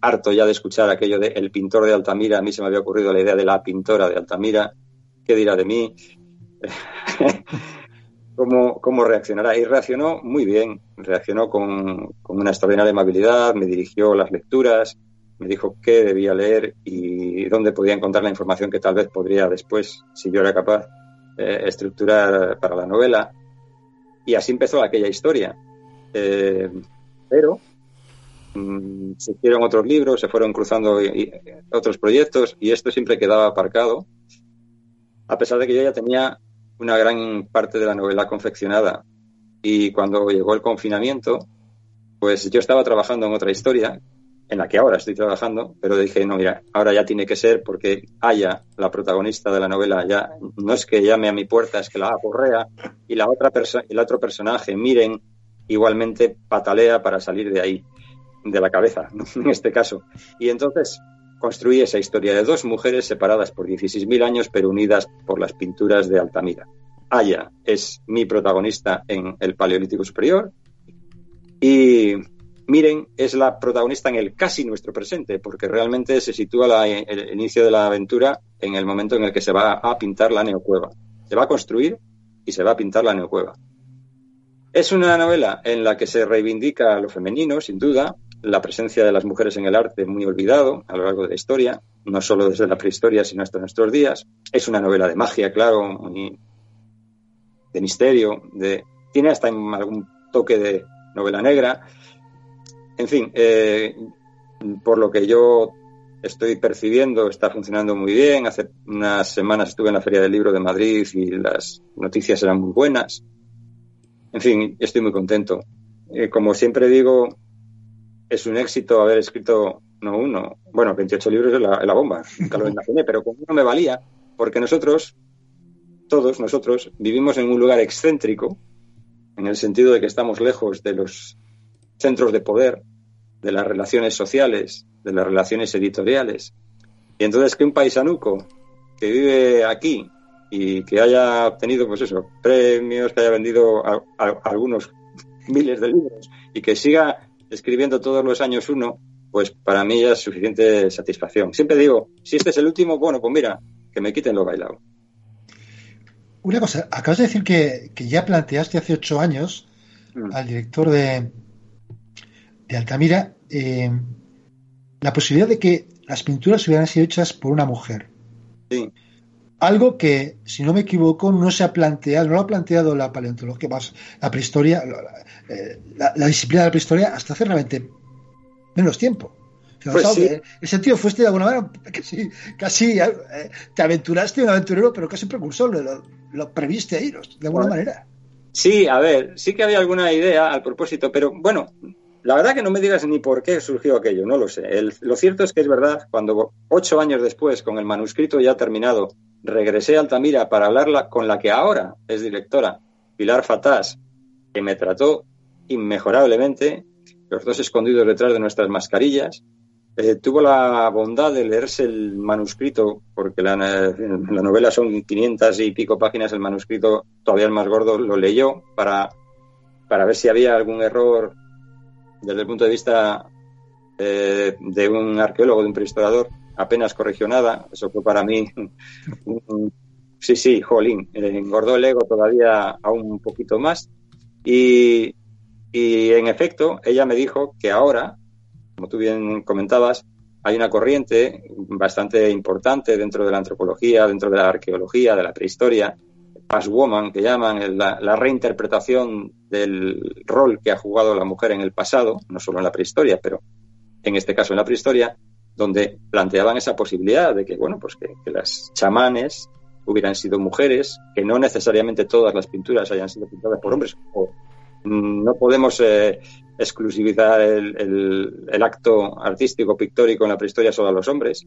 harto ya de escuchar aquello de el pintor de Altamira, a mí se me había ocurrido la idea de la pintora de Altamira, ¿qué dirá de mí? ¿Cómo, ¿Cómo, reaccionará? Y reaccionó muy bien, reaccionó con, con una extraordinaria amabilidad, me dirigió las lecturas, me dijo qué debía leer y dónde podía encontrar la información que tal vez podría después, si yo era capaz, eh, estructurar para la novela. Y así empezó aquella historia. Eh, pero mm, se hicieron otros libros, se fueron cruzando otros proyectos y esto siempre quedaba aparcado, a pesar de que yo ya tenía una gran parte de la novela confeccionada. Y cuando llegó el confinamiento, pues yo estaba trabajando en otra historia, en la que ahora estoy trabajando, pero dije, no, mira, ahora ya tiene que ser porque Aya, la protagonista de la novela, ya no es que llame a mi puerta, es que la aporrea y la otra el otro personaje, Miren, igualmente patalea para salir de ahí, de la cabeza, en este caso. Y entonces construí esa historia de dos mujeres separadas por 16.000 años, pero unidas por las pinturas de Altamira. Aya es mi protagonista en el Paleolítico Superior y Miren es la protagonista en el casi nuestro presente, porque realmente se sitúa la- el inicio de la aventura en el momento en el que se va a pintar la neocueva. Se va a construir y se va a pintar la neocueva. Es una novela en la que se reivindica lo femenino, sin duda, la presencia de las mujeres en el arte muy olvidado a lo largo de la historia, no solo desde la prehistoria, sino hasta nuestros días. Es una novela de magia, claro, de misterio, de, tiene hasta algún toque de novela negra. En fin, eh, por lo que yo estoy percibiendo, está funcionando muy bien. Hace unas semanas estuve en la Feria del Libro de Madrid y las noticias eran muy buenas. En fin, estoy muy contento. Eh, como siempre digo, es un éxito haber escrito, no uno, bueno, 28 libros es la, bomba, nunca lo imaginé, pero con uno me valía, porque nosotros, todos nosotros, vivimos en un lugar excéntrico, en el sentido de que estamos lejos de los centros de poder, de las relaciones sociales, de las relaciones editoriales. Y entonces que un paisanuco que vive aquí y que haya obtenido, pues eso, premios, que haya vendido a- a- algunos miles de libros y que siga escribiendo todos los años uno, pues para mí ya es suficiente satisfacción. Siempre digo, si este es el último, bueno, pues mira, que me quiten lo bailado. Una cosa, acabas de decir que, que ya planteaste hace ocho años Mm. al director de, de Altamira eh, la posibilidad de que las pinturas hubieran sido hechas por una mujer. Sí. Algo que, si no me equivoco, no se ha planteado, no lo ha planteado la paleontología, más la prehistoria, la, eh, la- la disciplina de la prehistoria hasta hace realmente menos tiempo. Pues sí. eh, El sentido fuiste de alguna manera casi, casi eh, te aventuraste un aventurero, pero casi precursor, lo, lo previste ahí, de alguna Bueno. manera. Sí, a ver, sí que había alguna idea al propósito, pero bueno, la verdad que no me digas ni por qué surgió aquello, no lo sé. El- lo cierto es que es verdad, cuando ocho años después, con el manuscrito ya terminado, regresé a Altamira para hablarla con la que ahora es directora, Pilar Fatás, que me trató inmejorablemente, los dos escondidos detrás de nuestras mascarillas, eh, tuvo la bondad de leerse el manuscrito, porque la, la novela son 500 y pico páginas, el manuscrito todavía el más gordo lo leyó para, para ver si había algún error desde el punto de vista eh, de un arqueólogo, de un prehistorador, apenas corrigió nada. Eso fue para mí, sí, sí, jolín, eh, engordó el ego todavía aún un poquito más. Y, y en efecto, ella me dijo que ahora, como tú bien comentabas, hay una corriente bastante importante dentro de la antropología, dentro de la arqueología, de la prehistoria, Past Woman, que llaman la, la reinterpretación del rol que ha jugado la mujer en el pasado, no solo en la prehistoria, pero en este caso en la prehistoria, donde planteaban esa posibilidad de que, bueno, pues que, que las chamanes hubieran sido mujeres, que no necesariamente todas las pinturas hayan sido pintadas por hombres, o mm, no podemos eh, exclusivizar el, el- el acto artístico pictórico en la prehistoria solo a los hombres.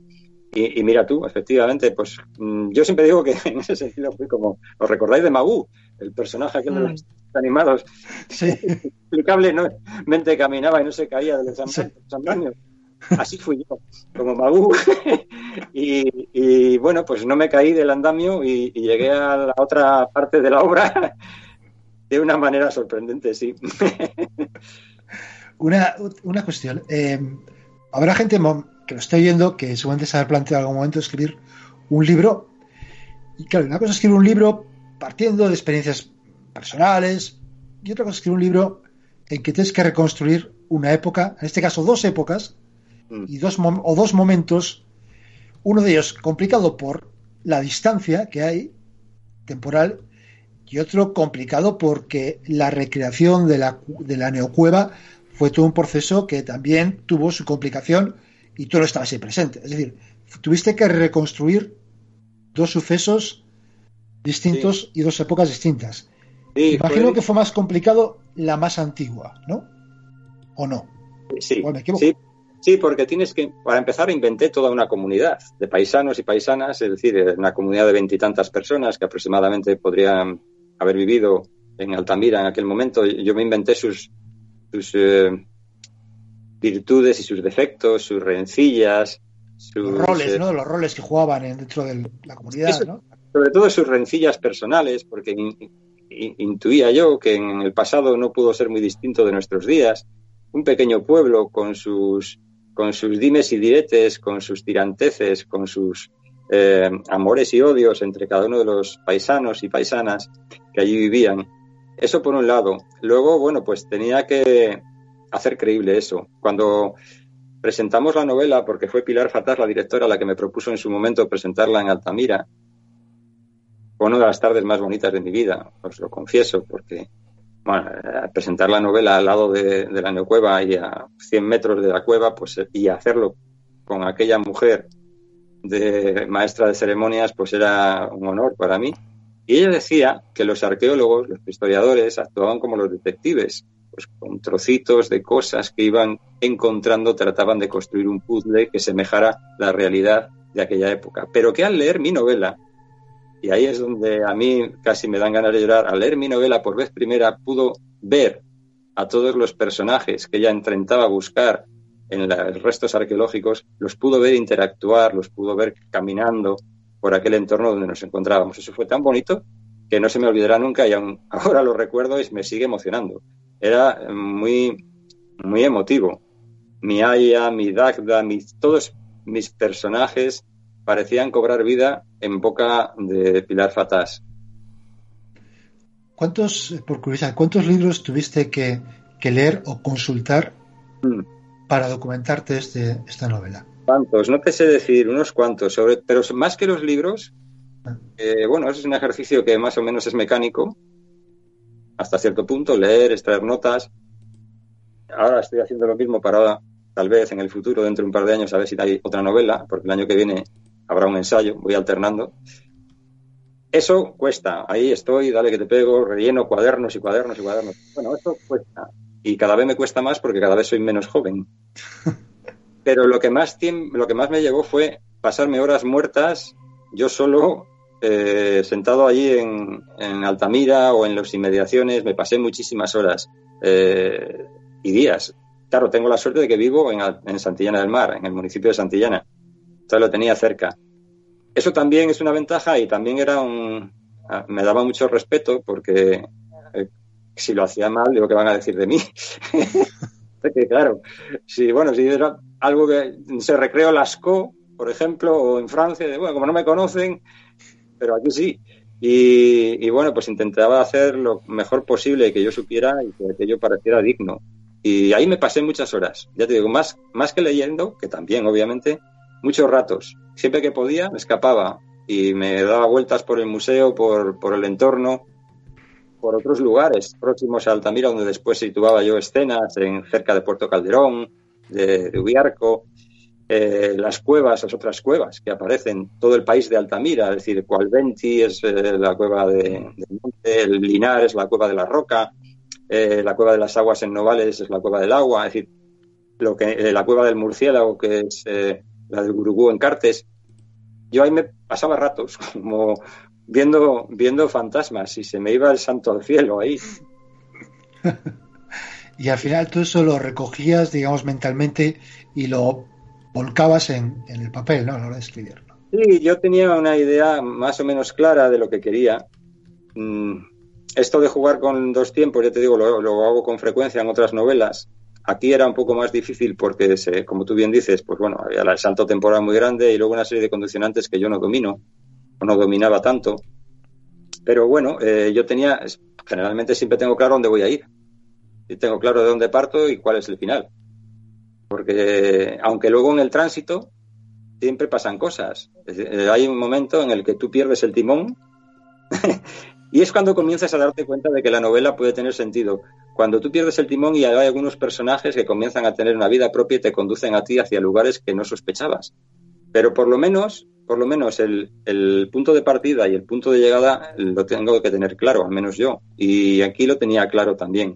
Y, y mira tú, efectivamente, pues mm, yo siempre digo que en ese sentido fui como, ¿os recordáis de Magú? El personaje aquel de Mm. los animados, Sí. explicable, ¿no? Mente caminaba y no se caía de los Sí. Así fui yo, como Magú. y, bueno, pues no me caí del andamio y, llegué a la otra parte de la obra de una manera sorprendente, sí. Una, una cuestión. eh, habrá gente que lo esté oyendo que seguramente se habrá planteado en algún momento escribir un libro. Y claro, una cosa es escribir un libro partiendo de experiencias personales y otra cosa es escribir un libro en que tienes que reconstruir una época, en este caso dos épocas. Y dos o dos momentos, uno de ellos complicado por la distancia que hay temporal y otro complicado porque la recreación de la, de la neocueva fue todo un proceso que también tuvo su complicación y tú no estabas ahí presente. Es decir, tuviste que reconstruir dos sucesos distintos y dos épocas distintas. Sí, Imagino fue- que fue más complicado la más antigua, ¿no? ¿O no? Sí, ¿O me equivoco? sí, sí, porque tienes que, para empezar, inventé toda una comunidad de paisanos y paisanas, es decir, eh, una comunidad de veintitantas personas que aproximadamente podrían haber vivido en Altamira en aquel momento. Yo me inventé sus, sus eh, virtudes y sus defectos, sus rencillas, sus, Los roles, eh, ¿no? Los roles que jugaban en- dentro de la comunidad, Eso- ¿no? sobre todo sus rencillas personales, porque in- in- intuía yo que en el pasado no pudo ser muy distinto de nuestros días. Un pequeño pueblo con sus, con sus dimes y diretes, con sus tiranteces, con sus eh, amores y odios entre cada uno de los paisanos y paisanas que allí vivían. Eso por un lado. Luego, bueno, pues tenía que hacer creíble eso. Cuando presentamos la novela, porque fue Pilar Fatás, la directora, la que me propuso en su momento presentarla en Altamira, fue una de las tardes más bonitas de mi vida, os lo confieso, porque bueno, eh, presentar la novela al lado de, la neocueva y a 100 metros de la cueva, pues eh, y hacerlo con aquella mujer de maestra de ceremonias, pues era un honor para mí. Y ella decía que los arqueólogos, los historiadores, actuaban como los detectives, pues con trocitos de cosas que iban encontrando, trataban de construir un puzzle que semejara la realidad de aquella época. Pero que al leer mi novela, y ahí es donde a mí casi me dan ganas de llorar, al leer mi novela por vez primera pudo ver a todos los personajes que ella intentaba buscar en los restos arqueológicos, los pudo ver interactuar, los pudo ver caminando por aquel entorno donde nos encontrábamos. Eso fue tan bonito que no se me olvidará nunca y ahora lo recuerdo y me sigue emocionando. Era muy, muy emotivo. Mi Aya, mi Dagda, todos mis personajes parecían cobrar vida en boca de Pilar Fatás. ¿Cuántos, por curiosidad, cuántos libros tuviste que, que leer o consultar Mm. para documentarte este, esta novela? ¿Cuántos? No te sé decir, unos cuantos, sobre, pero más que los libros, eh, bueno, eso es un ejercicio que más o menos es mecánico, hasta cierto punto, leer, extraer notas. Ahora estoy haciendo lo mismo para, tal vez en el futuro, dentro de un par de años, a ver si hay otra novela, porque el año que viene habrá un ensayo, voy alternando. Eso cuesta, ahí estoy, dale que te pego, relleno cuadernos y cuadernos y cuadernos. Bueno, eso cuesta. Y cada vez me cuesta más porque cada vez soy menos joven. Pero lo que más, lo que más me llevó fue pasarme horas muertas yo solo, eh, sentado allí en, en Altamira o en las inmediaciones. Me pasé muchísimas horas eh, y días. Claro, tengo la suerte de que vivo en, en Santillana del Mar, en el municipio de Santillana. Entonces lo tenía cerca. Eso también es una ventaja y también era un... ah, Me daba mucho respeto porque eh, si lo hacía mal, digo, ¿qué van a decir de mí? Que claro, si bueno, si era algo que se recreo Lascaux, por ejemplo, o en Francia, de, bueno, como no me conocen, pero aquí sí. Y, y, bueno, pues intentaba hacer lo mejor posible que yo supiera y que aquello pareciera digno. Y ahí me pasé muchas horas, ya te digo, más, más que leyendo, que también, obviamente, muchos ratos. Siempre que podía, me escapaba y me daba vueltas por el museo, por, por el entorno, por otros lugares próximos a Altamira, donde después situaba yo escenas, en, cerca de Puerto Calderón, de, Ubiarco, eh, las cuevas, las otras cuevas que aparecen, todo el país de Altamira, es decir, Cualventi es eh, la cueva de, monte, el Linar es la cueva de la roca, eh, la cueva de las aguas en Novales es la cueva del agua, es decir, lo que, eh, la cueva del murciélago, que es eh, la del Gurugú en Cartes. Yo ahí me pasaba ratos como viendo, viendo fantasmas y se me iba el santo al cielo ahí. y al final tú eso lo recogías, digamos, mentalmente y lo volcabas en, en el papel, ¿no? A la hora de escribirlo. Sí, yo tenía una idea más o menos clara de lo que quería. Mm, esto de jugar con dos tiempos, ya te digo, lo, lo, hago con frecuencia en otras novelas. Aquí era un poco más difícil porque, se, como tú bien dices, pues bueno, había el salto temporal muy grande y luego una serie de condicionantes que yo no domino o no dominaba tanto. Pero bueno, eh, yo tenía, generalmente siempre tengo claro dónde voy a ir. Y tengo claro de dónde parto y cuál es el final. Porque aunque luego en el tránsito siempre pasan cosas. Hay un momento en el que tú pierdes el timón y es cuando comienzas a darte cuenta de que la novela puede tener sentido. Cuando tú pierdes el timón y hay algunos personajes que comienzan a tener una vida propia y te conducen a ti hacia lugares que no sospechabas. Pero por lo menos, por lo menos el, punto de partida y el punto de llegada lo tengo que tener claro, al menos yo. Y aquí lo tenía claro también.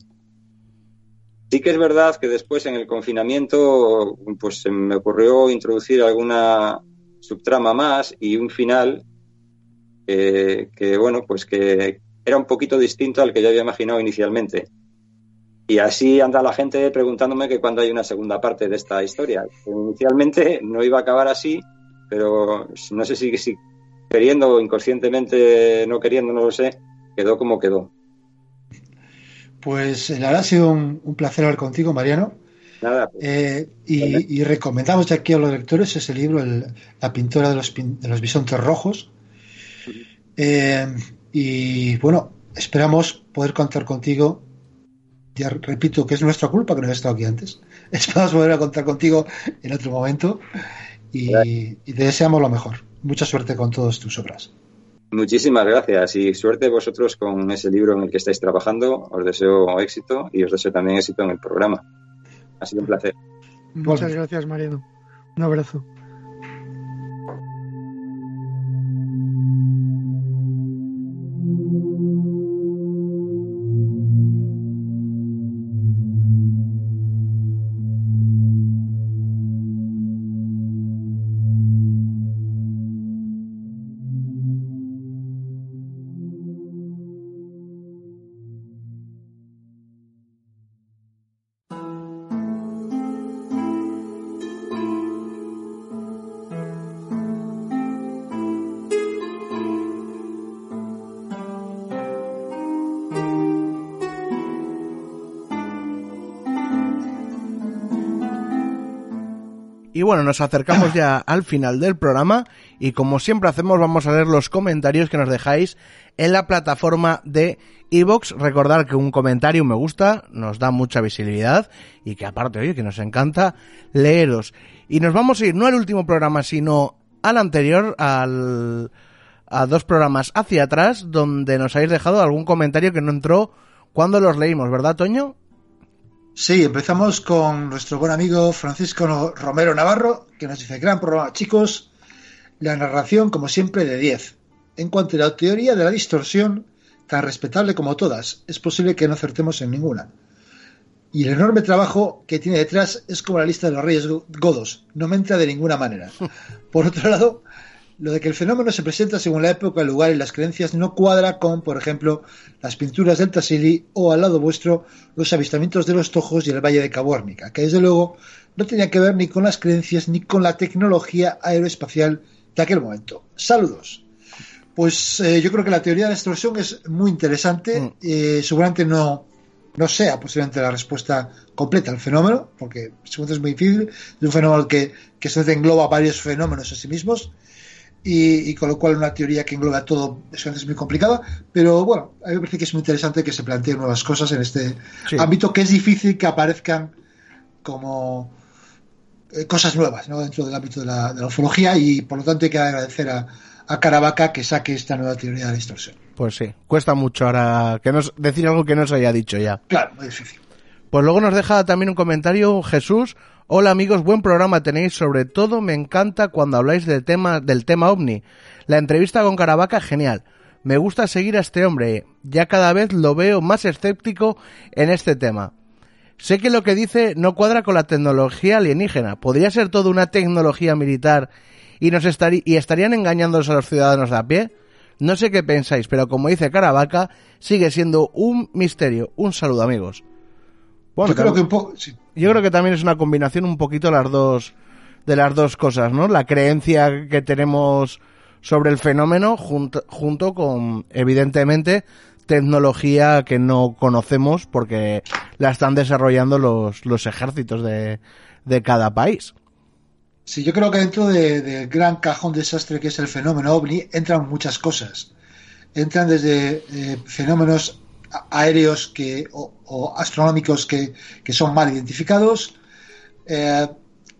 Sí que es verdad que después en el confinamiento pues se me ocurrió introducir alguna subtrama más y un final eh, que bueno pues que era un poquito distinto al que yo había imaginado inicialmente. Y así anda la gente preguntándome que cuando hay una segunda parte de esta historia. Inicialmente no iba a acabar así, pero no sé si, si queriendo o inconscientemente no queriendo, no lo sé, quedó como quedó. Pues eh, la verdad ha sido un, un placer hablar contigo, Mariano. Nada, pues, Eh, y, y recomendamos aquí a los lectores ese libro, el- La pintora de los, de los bisontes rojos. Eh, y bueno, esperamos poder contar contigo. Ya repito que es nuestra culpa que no hayas estado aquí antes. Esperamos poder contar contigo en otro momento y, y te deseamos lo mejor. Mucha suerte con todas tus obras. Muchísimas gracias y suerte vosotros con ese libro en el que estáis trabajando. Os deseo éxito y os deseo también éxito en el programa. Ha sido un placer. Muchas Bueno. gracias, Mariano. Un abrazo. Y bueno, nos acercamos ya al final del programa y como siempre hacemos vamos a leer los comentarios que nos dejáis en la plataforma de iVoox. Recordar que un comentario, un me gusta, nos da mucha visibilidad y que aparte, oye, que nos encanta leeros. Y nos vamos a ir no al último programa, sino al anterior, al, a dos programas hacia atrás, donde nos habéis dejado algún comentario que no entró cuando los leímos, ¿verdad, Toño? Sí, empezamos con nuestro buen amigo Francisco Romero Navarro, que nos dice, gran programa, chicos, la narración, como siempre, de 10. En cuanto a la teoría de la distorsión, tan respetable como todas, es posible que no acertemos en ninguna. Y el enorme trabajo que tiene detrás es como la lista de los reyes go- godos, no me entra de ninguna manera. Por otro lado, lo de que el fenómeno se presenta según la época, el lugar y las creencias no cuadra con, por ejemplo, las pinturas del Tassili o al lado vuestro los avistamientos de los tojos y el valle de Cabuérnica, que desde luego no tenía que ver ni con las creencias ni con la tecnología aeroespacial de aquel momento. Saludos. Pues eh, yo creo que la teoría de la distorsión es muy interesante. Mm. Eh, seguramente no, no sea posiblemente la respuesta completa al fenómeno, porque seguramente es muy difícil. Es un fenómeno que, que se engloba varios fenómenos en sí mismos. Y, y con lo cual una teoría que engloba todo seguramente es muy complicada. Pero bueno, a mí me parece que es muy interesante que se planteen nuevas cosas en este Sí. ámbito que es difícil que aparezcan como eh, cosas nuevas ¿no? dentro del ámbito de la, de la ufología y por lo tanto hay que agradecer a, a Caravaca que saque esta nueva teoría de la distorsión. Pues sí, cuesta mucho ahora que nos, decir algo que no se haya dicho ya. Claro, muy difícil. Pues luego nos deja también un comentario Jesús. Hola amigos, buen programa tenéis. Sobre todo me encanta cuando habláis del tema, del tema ovni. La entrevista con Caravaca, genial. Me gusta seguir a este hombre. Ya cada vez lo veo más escéptico en este tema. Sé que lo que dice no cuadra con la tecnología alienígena. ¿Podría ser todo una tecnología militar y nos y estarían engañándonos a los ciudadanos de a pie? No sé qué pensáis, pero como dice Caravaca, sigue siendo un misterio. Un saludo, amigos. Bueno, Yo creo que un poco. sí. yo creo que también es una combinación un poquito las dos de las dos cosas, ¿no? La creencia que tenemos sobre el fenómeno junto, junto con evidentemente tecnología que no conocemos porque la están desarrollando los, los ejércitos de, de cada país. Sí, yo creo que dentro de- del gran cajón desastre que es el fenómeno ovni entran muchas cosas. Entran desde eh, fenómenos aéreos que, o, o astronómicos que, que son mal identificados, eh,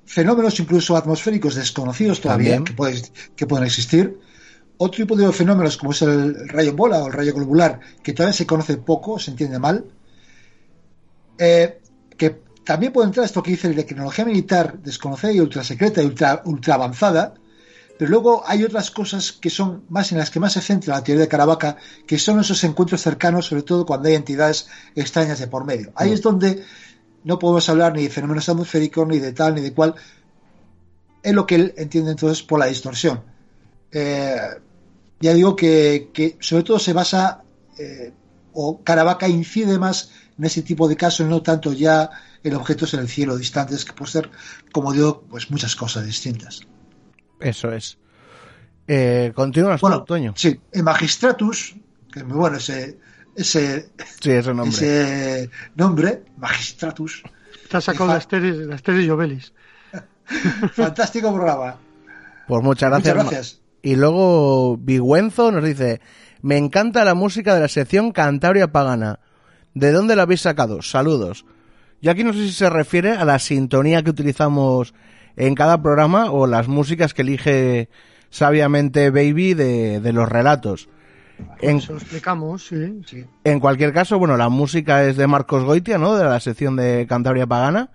fenómenos incluso atmosféricos desconocidos todavía También. que, pueden- que pueden existir. Otro tipo de fenómenos como es el, rayo bola o el rayo globular, que todavía se conoce poco, se entiende mal. Eh, que también puede entrar esto que dice de tecnología militar desconocida y ultra secreta y ultra, ultra avanzada, pero luego hay otras cosas que son más en las que más se centra la teoría de Caravaca, que son esos encuentros cercanos, sobre todo cuando hay entidades extrañas de por medio. Ahí es donde no podemos hablar ni de fenómenos atmosféricos, ni de tal, ni de cual. Es lo que él entiende entonces por la distorsión. Eh, ya digo que, que, sobre todo se basa, eh, o Caravaca incide más en ese tipo de casos, no tanto ya en objetos en el cielo distantes, que puede ser, como digo, pues muchas cosas distintas. Eso es. Eh, Continúas, bueno, Toño. Sí, en Magistratus, que es muy bueno ese, ese, sí, ese nombre. Ese nombre, Magistratus. Te has sacado la Asteris, la Asteris Jovelis. Fantástico programa. Pues muchas gracias. Muchas gracias. Y luego Vigüenzo nos dice, me encanta la música de la sección Cantabria Pagana. ¿De dónde la habéis sacado? Saludos. Yo aquí no sé si se refiere a la sintonía que utilizamos en cada programa o las músicas que elige sabiamente Baby de, de los relatos. En, Eso explicamos, sí, sí. En cualquier caso, bueno, la música es de Marcos Goitia, ¿no? De la sección de Cantabria Pagana.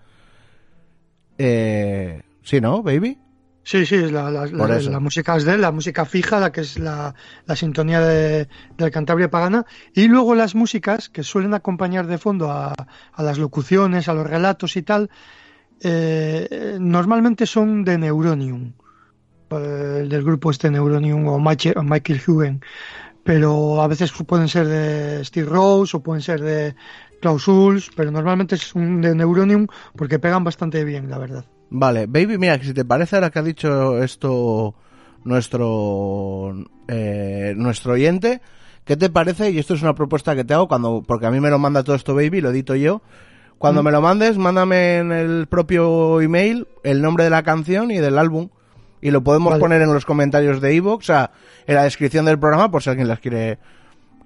Eh, sí, ¿no, Baby? Sí, sí, la, la, la, la, música es de él, la música fija, la que es la, sintonía de, de Cantabria Pagana, y luego las músicas que suelen acompañar de fondo a, a las locuciones, a los relatos y tal, eh, normalmente son de Neuronium, eh, del grupo este Neuronium o Michael, o Michael Hugen, pero a veces pueden ser de Steve Rose o pueden ser de Klaus pero normalmente son de Neuronium porque pegan bastante bien, la verdad. Vale, Baby, mira, si te parece ahora que ha dicho esto nuestro eh, nuestro oyente, ¿qué te parece? Y esto es una propuesta que te hago cuando, porque a mí me lo manda todo esto Baby, lo edito yo. Cuando mm. me lo mandes, mándame en el propio email el nombre de la canción y del álbum. Y lo podemos vale. poner en los comentarios de iVoox, o sea, en la descripción del programa, por si alguien las quiere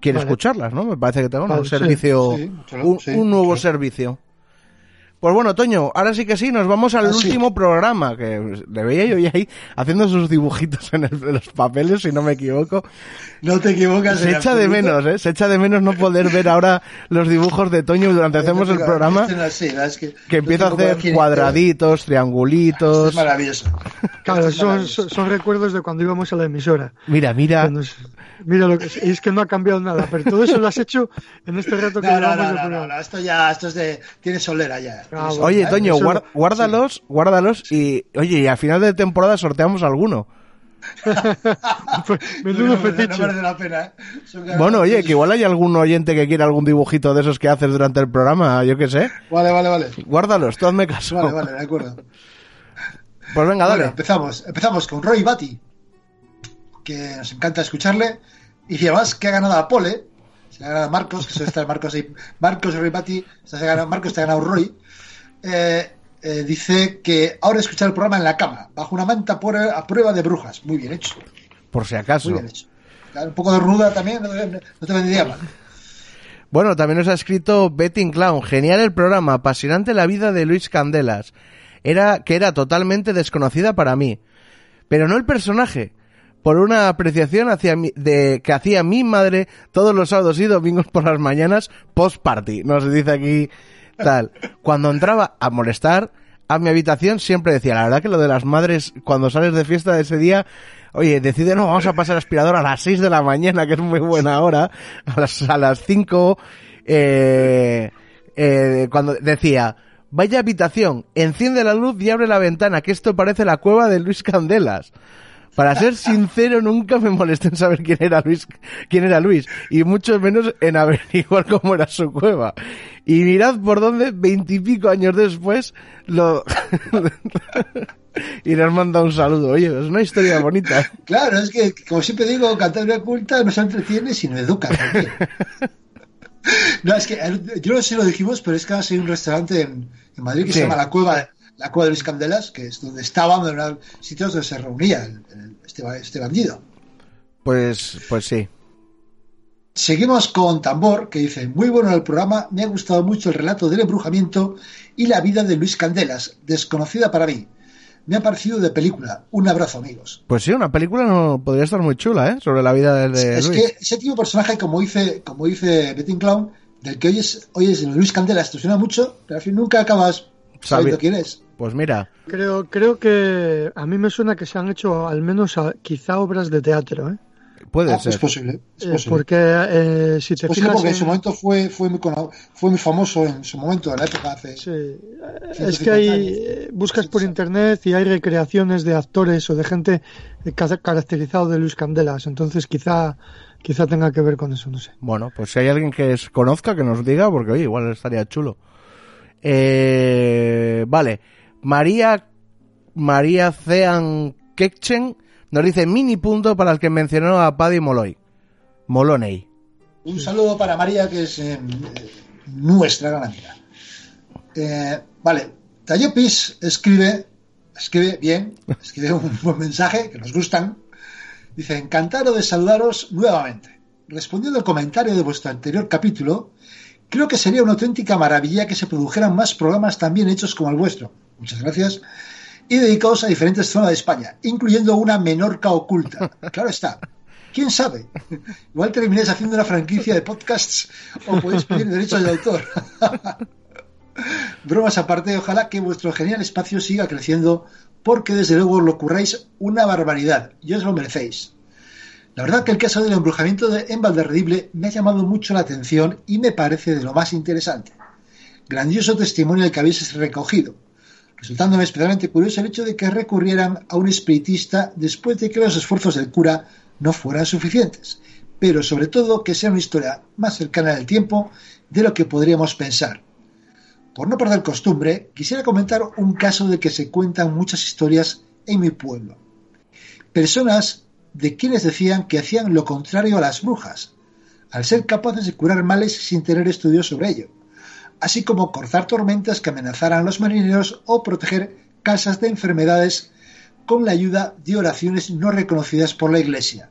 quiere vale. escucharlas, ¿no? Me parece que tengo vale, un servicio, sí, sí, un, sí, un, nuevo servicio. Pues bueno, Toño, ahora sí que sí, nos vamos al Ah, último programa, que le veía yo ya ahí haciendo sus dibujitos en, el, en, los papeles, si no me equivoco. No te equivocas. Se echa de menos, ¿eh? Se echa de menos no poder ver ahora los dibujos de Toño durante hacemos el programa. Es que, que empieza a hacer cuadraditos, triangulitos. Es maravilloso. Claro, son, son, son, recuerdos de cuando íbamos a la emisora. Mira, mira. Nos, mira lo que es, es que no ha cambiado nada, pero todo eso lo has hecho en este rato que no, llevamos no, no, no, programa. no, esto ya, esto es de, tiene solera ya. Ah. Oye, Toño, ¿eh? guar- guárdalos, guárdalos y, oye, y a final de temporada sorteamos alguno. Pues, No, no, merece la pena, ¿eh? Son Bueno, oye, que igual hay algún oyente que quiera algún dibujito de esos que haces durante el programa, yo qué sé. Vale, vale, vale. Guárdalos, tú hazme caso. Vale, vale, de acuerdo. Pues venga, dale. Bueno, empezamos. Empezamos con Roy Batty, que nos encanta escucharle. Y además que ha ganado a Pole. Se ha ganado a Marcos, que eso está Marcos ahí. Marcos Roy Batty. Se ha ganado, Marcos te ha ganado Roy. Eh, eh, dice que ahora escuchar el programa en la cama, bajo una manta por, a prueba de brujas. Muy bien hecho. Por si acaso. Muy bien hecho. Un poco de ruda también, no te, no te vendría mal. Bueno, también nos ha escrito Betting Clown. Genial el programa, apasionante la vida de Luis Candelas. Era que era totalmente desconocida para mí, pero no el personaje. Por una apreciación hacia mi- de que hacía mi madre todos los sábados y domingos por las mañanas post party. Nos dice aquí tal. Cuando entraba a molestar a mi habitación siempre decía, la verdad que lo de las madres cuando sales de fiesta de ese día, oye, decide no, vamos a pasar aspirador a las 6 de la mañana, que es muy buena hora, a las, a las 5, eh, eh, cuando decía, vaya habitación, enciende la luz y abre la ventana, que esto parece la cueva de Luis Candelas. Para ser sincero, nunca me molesté en saber quién era Luis, quién era Luis, y mucho menos en averiguar cómo era su cueva. Y mirad por dónde, veintipico años después, lo, y nos manda un saludo. Oye, es una historia bonita. Claro, es que, como siempre digo, Cantabria Culta no se entretiene, sino educa. también. No, es que eh, yo no sé si lo dijimos, pero es que hay un restaurante en, en Madrid que Sí. se llama La Cueva, la Cueva de Luis Candelas, que es donde estaba, donde eran sitios donde se reunía el- el- este, este bandido. Pues, pues sí. Seguimos con Tambor, que dice, muy bueno el programa, me ha gustado mucho el relato del embrujamiento y la vida de Luis Candelas, desconocida para mí. Me ha parecido de película. Un abrazo, amigos. Pues sí, una película no podría estar muy chula, ¿eh? Sobre la vida de, es Luis. que ese tipo de personaje, como dice, como dice Betting Clown, del que oyes, oyes Luis Candelas, te suena mucho, pero al fin nunca acabas sabiendo quién es. Pues mira. Creo, creo que a mí me suena que se han hecho al menos quizá obras de teatro, ¿eh? Puede Ah, ser. Es posible. Es Eh, posible. porque eh, si te Es posible fijas porque en su momento fue, fue, muy, fue muy famoso en su momento, en la época hace. Sí, eh, 150 es que hay, años. buscas por internet y hay recreaciones de actores o de gente ca- caracterizado de Luis Candelas, entonces quizá quizá tenga que ver con eso, no sé. Bueno, pues si hay alguien que es- conozca, que nos diga, porque oye, igual estaría chulo. Eh, vale. María, María Cean Kekchen nos dice mini punto para el que mencionó a Paddy Molloy. Moloney. Un saludo para María, que es eh, nuestra gran amiga. Eh, vale, Tayopis escribe, escribe bien, escribe un buen mensaje, que nos gustan. Dice, encantado de saludaros nuevamente. Respondiendo al comentario de vuestro anterior capítulo, creo que sería una auténtica maravilla que se produjeran más programas tan bien hechos como el vuestro. Muchas gracias. Y dedicados a diferentes zonas de España, incluyendo una Menorca oculta. Claro está. ¿Quién sabe? Igual terminéis haciendo una franquicia de podcasts o podéis pedir derechos de autor. Bromas aparte, ojalá que vuestro genial espacio siga creciendo porque desde luego lo curráis una barbaridad y os lo merecéis. La verdad que el caso del embrujamiento de en Valderredible me ha llamado mucho la atención y me parece de lo más interesante. Grandioso testimonio el que habéis recogido, resultándome especialmente curioso el hecho de que recurrieran a un espiritista después de que los esfuerzos del cura no fueran suficientes, pero sobre todo que sea una historia más cercana al tiempo de lo que podríamos pensar. Por no perder costumbre, quisiera comentar un caso de que se cuentan muchas historias en mi pueblo. Personas de quienes decían que hacían lo contrario a las brujas, al ser capaces de curar males sin tener estudios sobre ello, así como cortar tormentas que amenazaran a los marineros o proteger casas de enfermedades con la ayuda de oraciones no reconocidas por la Iglesia.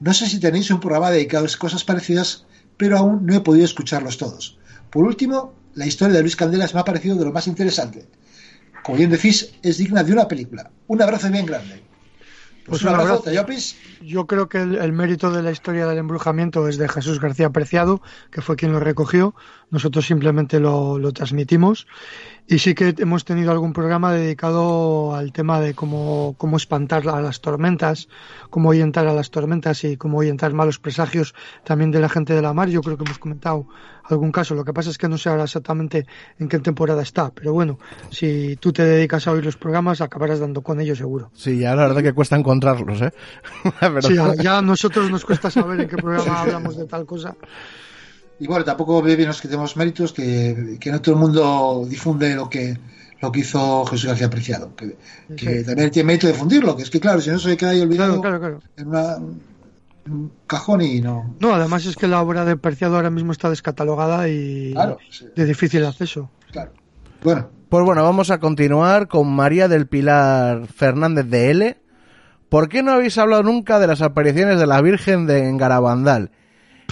No sé si tenéis un programa dedicado a cosas parecidas, pero aún no he podido escucharlos todos. Por último, la historia de Luis Candelas me ha parecido de lo más interesante. Como bien decís, es digna de una película. Un abrazo bien grande. Pues, Pues un abrazo. Tayopis. Yo creo que el, el mérito de la historia del embrujamiento es de Jesús García Preciado, que fue quien lo recogió. Nosotros simplemente lo, lo transmitimos. Y sí que hemos tenido algún programa dedicado al tema de cómo, cómo espantar a las tormentas, cómo ahuyentar a las tormentas y cómo ahuyentar malos presagios también de la gente de la mar. Yo creo que hemos comentado algún caso. Lo que pasa es que no sé ahora exactamente en qué temporada está. Pero bueno, si tú te dedicas a oír los programas, acabarás dando con ellos seguro. Sí, ya la verdad que cuesta encontrarlos, ¿eh? Sí, ya, ya a nosotros nos cuesta saber en qué programa hablamos de tal cosa. Y bueno, tampoco bien nos quitemos méritos que, que no todo el mundo difunde lo que lo que hizo Jesús García Preciado. Que, que Sí. también tiene mérito difundirlo, que es que claro, si no se queda ahí olvidado Claro, claro, claro. en una- un cajón y no. No, además es que la obra de Perciado ahora mismo está descatalogada y Claro, sí, de difícil acceso. claro. Bueno, Pues bueno, vamos a continuar con María del Pilar Fernández de L. ¿Por qué no habéis hablado nunca de las apariciones de la Virgen de Engarabandal?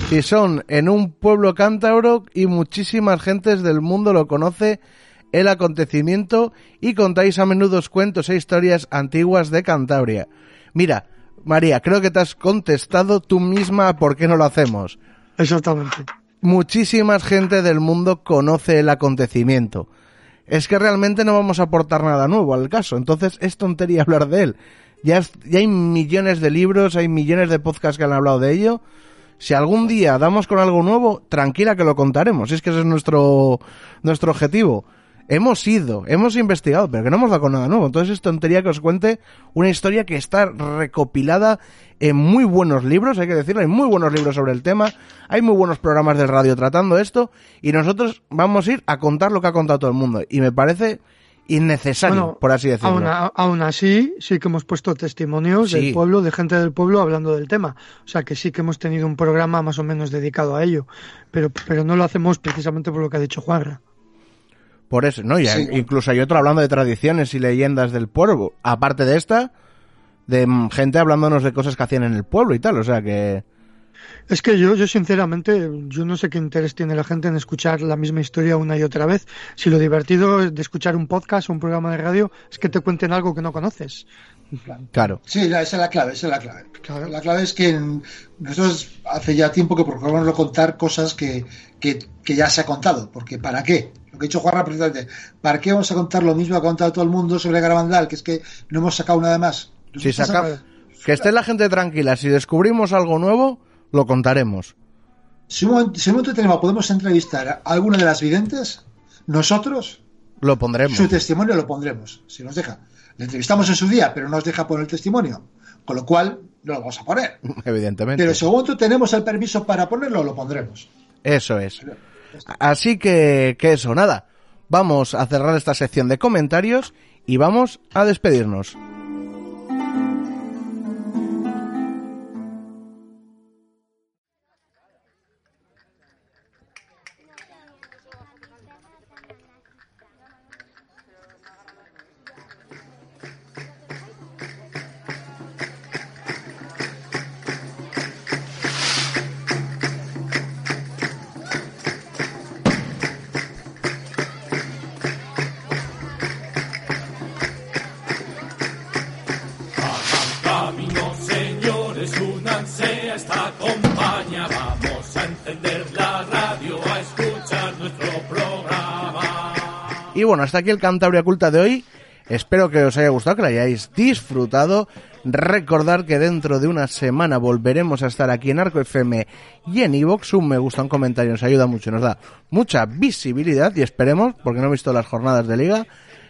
Si son en un pueblo cántabro y muchísimas gentes del mundo lo conoce el acontecimiento y contáis a menudo cuentos e historias antiguas de Cantabria. Mira, María, creo que te has contestado tú misma por qué no lo hacemos. Exactamente. Muchísima gente del mundo conoce el acontecimiento. Es que realmente no vamos a aportar nada nuevo al caso, entonces es tontería hablar de él. Ya, es- ya hay millones de libros, hay millones de podcasts que han hablado de ello. Si algún día damos con algo nuevo, tranquila que lo contaremos. Es que ese es nuestro, nuestro objetivo. Hemos ido, hemos investigado, pero que no hemos dado con nada nuevo. Entonces es tontería que os cuente una historia que está recopilada en muy buenos libros, hay que decirlo, hay muy buenos libros sobre el tema, hay muy buenos programas de radio tratando esto, y nosotros vamos a ir a contar lo que ha contado todo el mundo. Y me parece innecesario, Bueno, por así decirlo. Aún, así, sí que hemos puesto testimonios Sí. del pueblo, de gente del pueblo hablando del tema. O sea que sí que hemos tenido un programa más o menos dedicado a ello. Pero, pero no lo hacemos precisamente por lo que ha dicho Juanra. Por eso, ¿no? Y Sí. incluso hay otro hablando de tradiciones y leyendas del pueblo. Aparte de esta, de mm, gente hablándonos de cosas que hacían en el pueblo y tal. O sea que. Es que yo, yo sinceramente, yo no sé qué interés tiene la gente en escuchar la misma historia una y otra vez. Si lo divertido de escuchar un podcast o un programa de radio es que te cuenten algo que no conoces. Claro. Sí, esa es la clave, esa es la clave. La clave es que nosotros hace ya tiempo que procuramos contar cosas que, que, ya se ha contado, porque ¿para qué? Lo que ha dicho Juanra precisamente, ¿para qué vamos a contar lo mismo que ha contado todo el mundo sobre Garabandal, que es que no hemos sacado nada más? Si saca... Que esté la gente tranquila, si descubrimos algo nuevo, lo contaremos. Si un, si momento tenemos, podemos entrevistar a alguna de las videntes, nosotros lo pondremos. Su testimonio lo pondremos, si nos deja. Le entrevistamos en su día, pero no nos deja poner el testimonio. Con lo cual, no lo vamos a poner. Evidentemente. Pero según tú tenemos el permiso para ponerlo, lo pondremos. Eso es. Así que, que eso, nada. Vamos a cerrar esta sección de comentarios y vamos a despedirnos. Bueno, hasta aquí el Cantabria Culta de hoy. Espero que os haya gustado, que lo hayáis disfrutado. Recordar que dentro de una semana volveremos a estar aquí en Arco FM y en Evox. Un me gusta, un comentario nos ayuda mucho, nos da mucha visibilidad y esperemos, porque no he visto las jornadas de liga,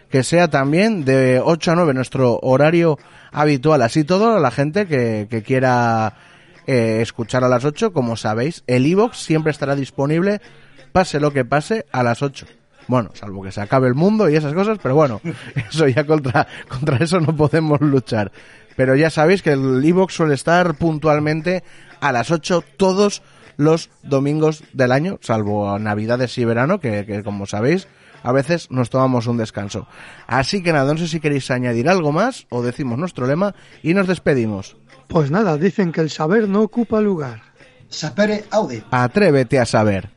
que sea también de 8 a 9 nuestro horario habitual. Así todo, la gente que, quiera eh, escuchar a las 8, como sabéis, el Evox siempre estará disponible, pase lo que pase, a las 8. Bueno, salvo que se acabe el mundo y esas cosas, pero bueno, eso ya contra, contra eso no podemos luchar. Pero ya sabéis que el Evox suele estar puntualmente a las 8 todos los domingos del año, salvo Navidades y verano, que, que como sabéis, a veces nos tomamos un descanso. Así que nada, no sé si queréis añadir algo más o decimos nuestro lema y nos despedimos. Pues nada, dicen que el saber no ocupa lugar. Sapere aude. Atrévete a saber.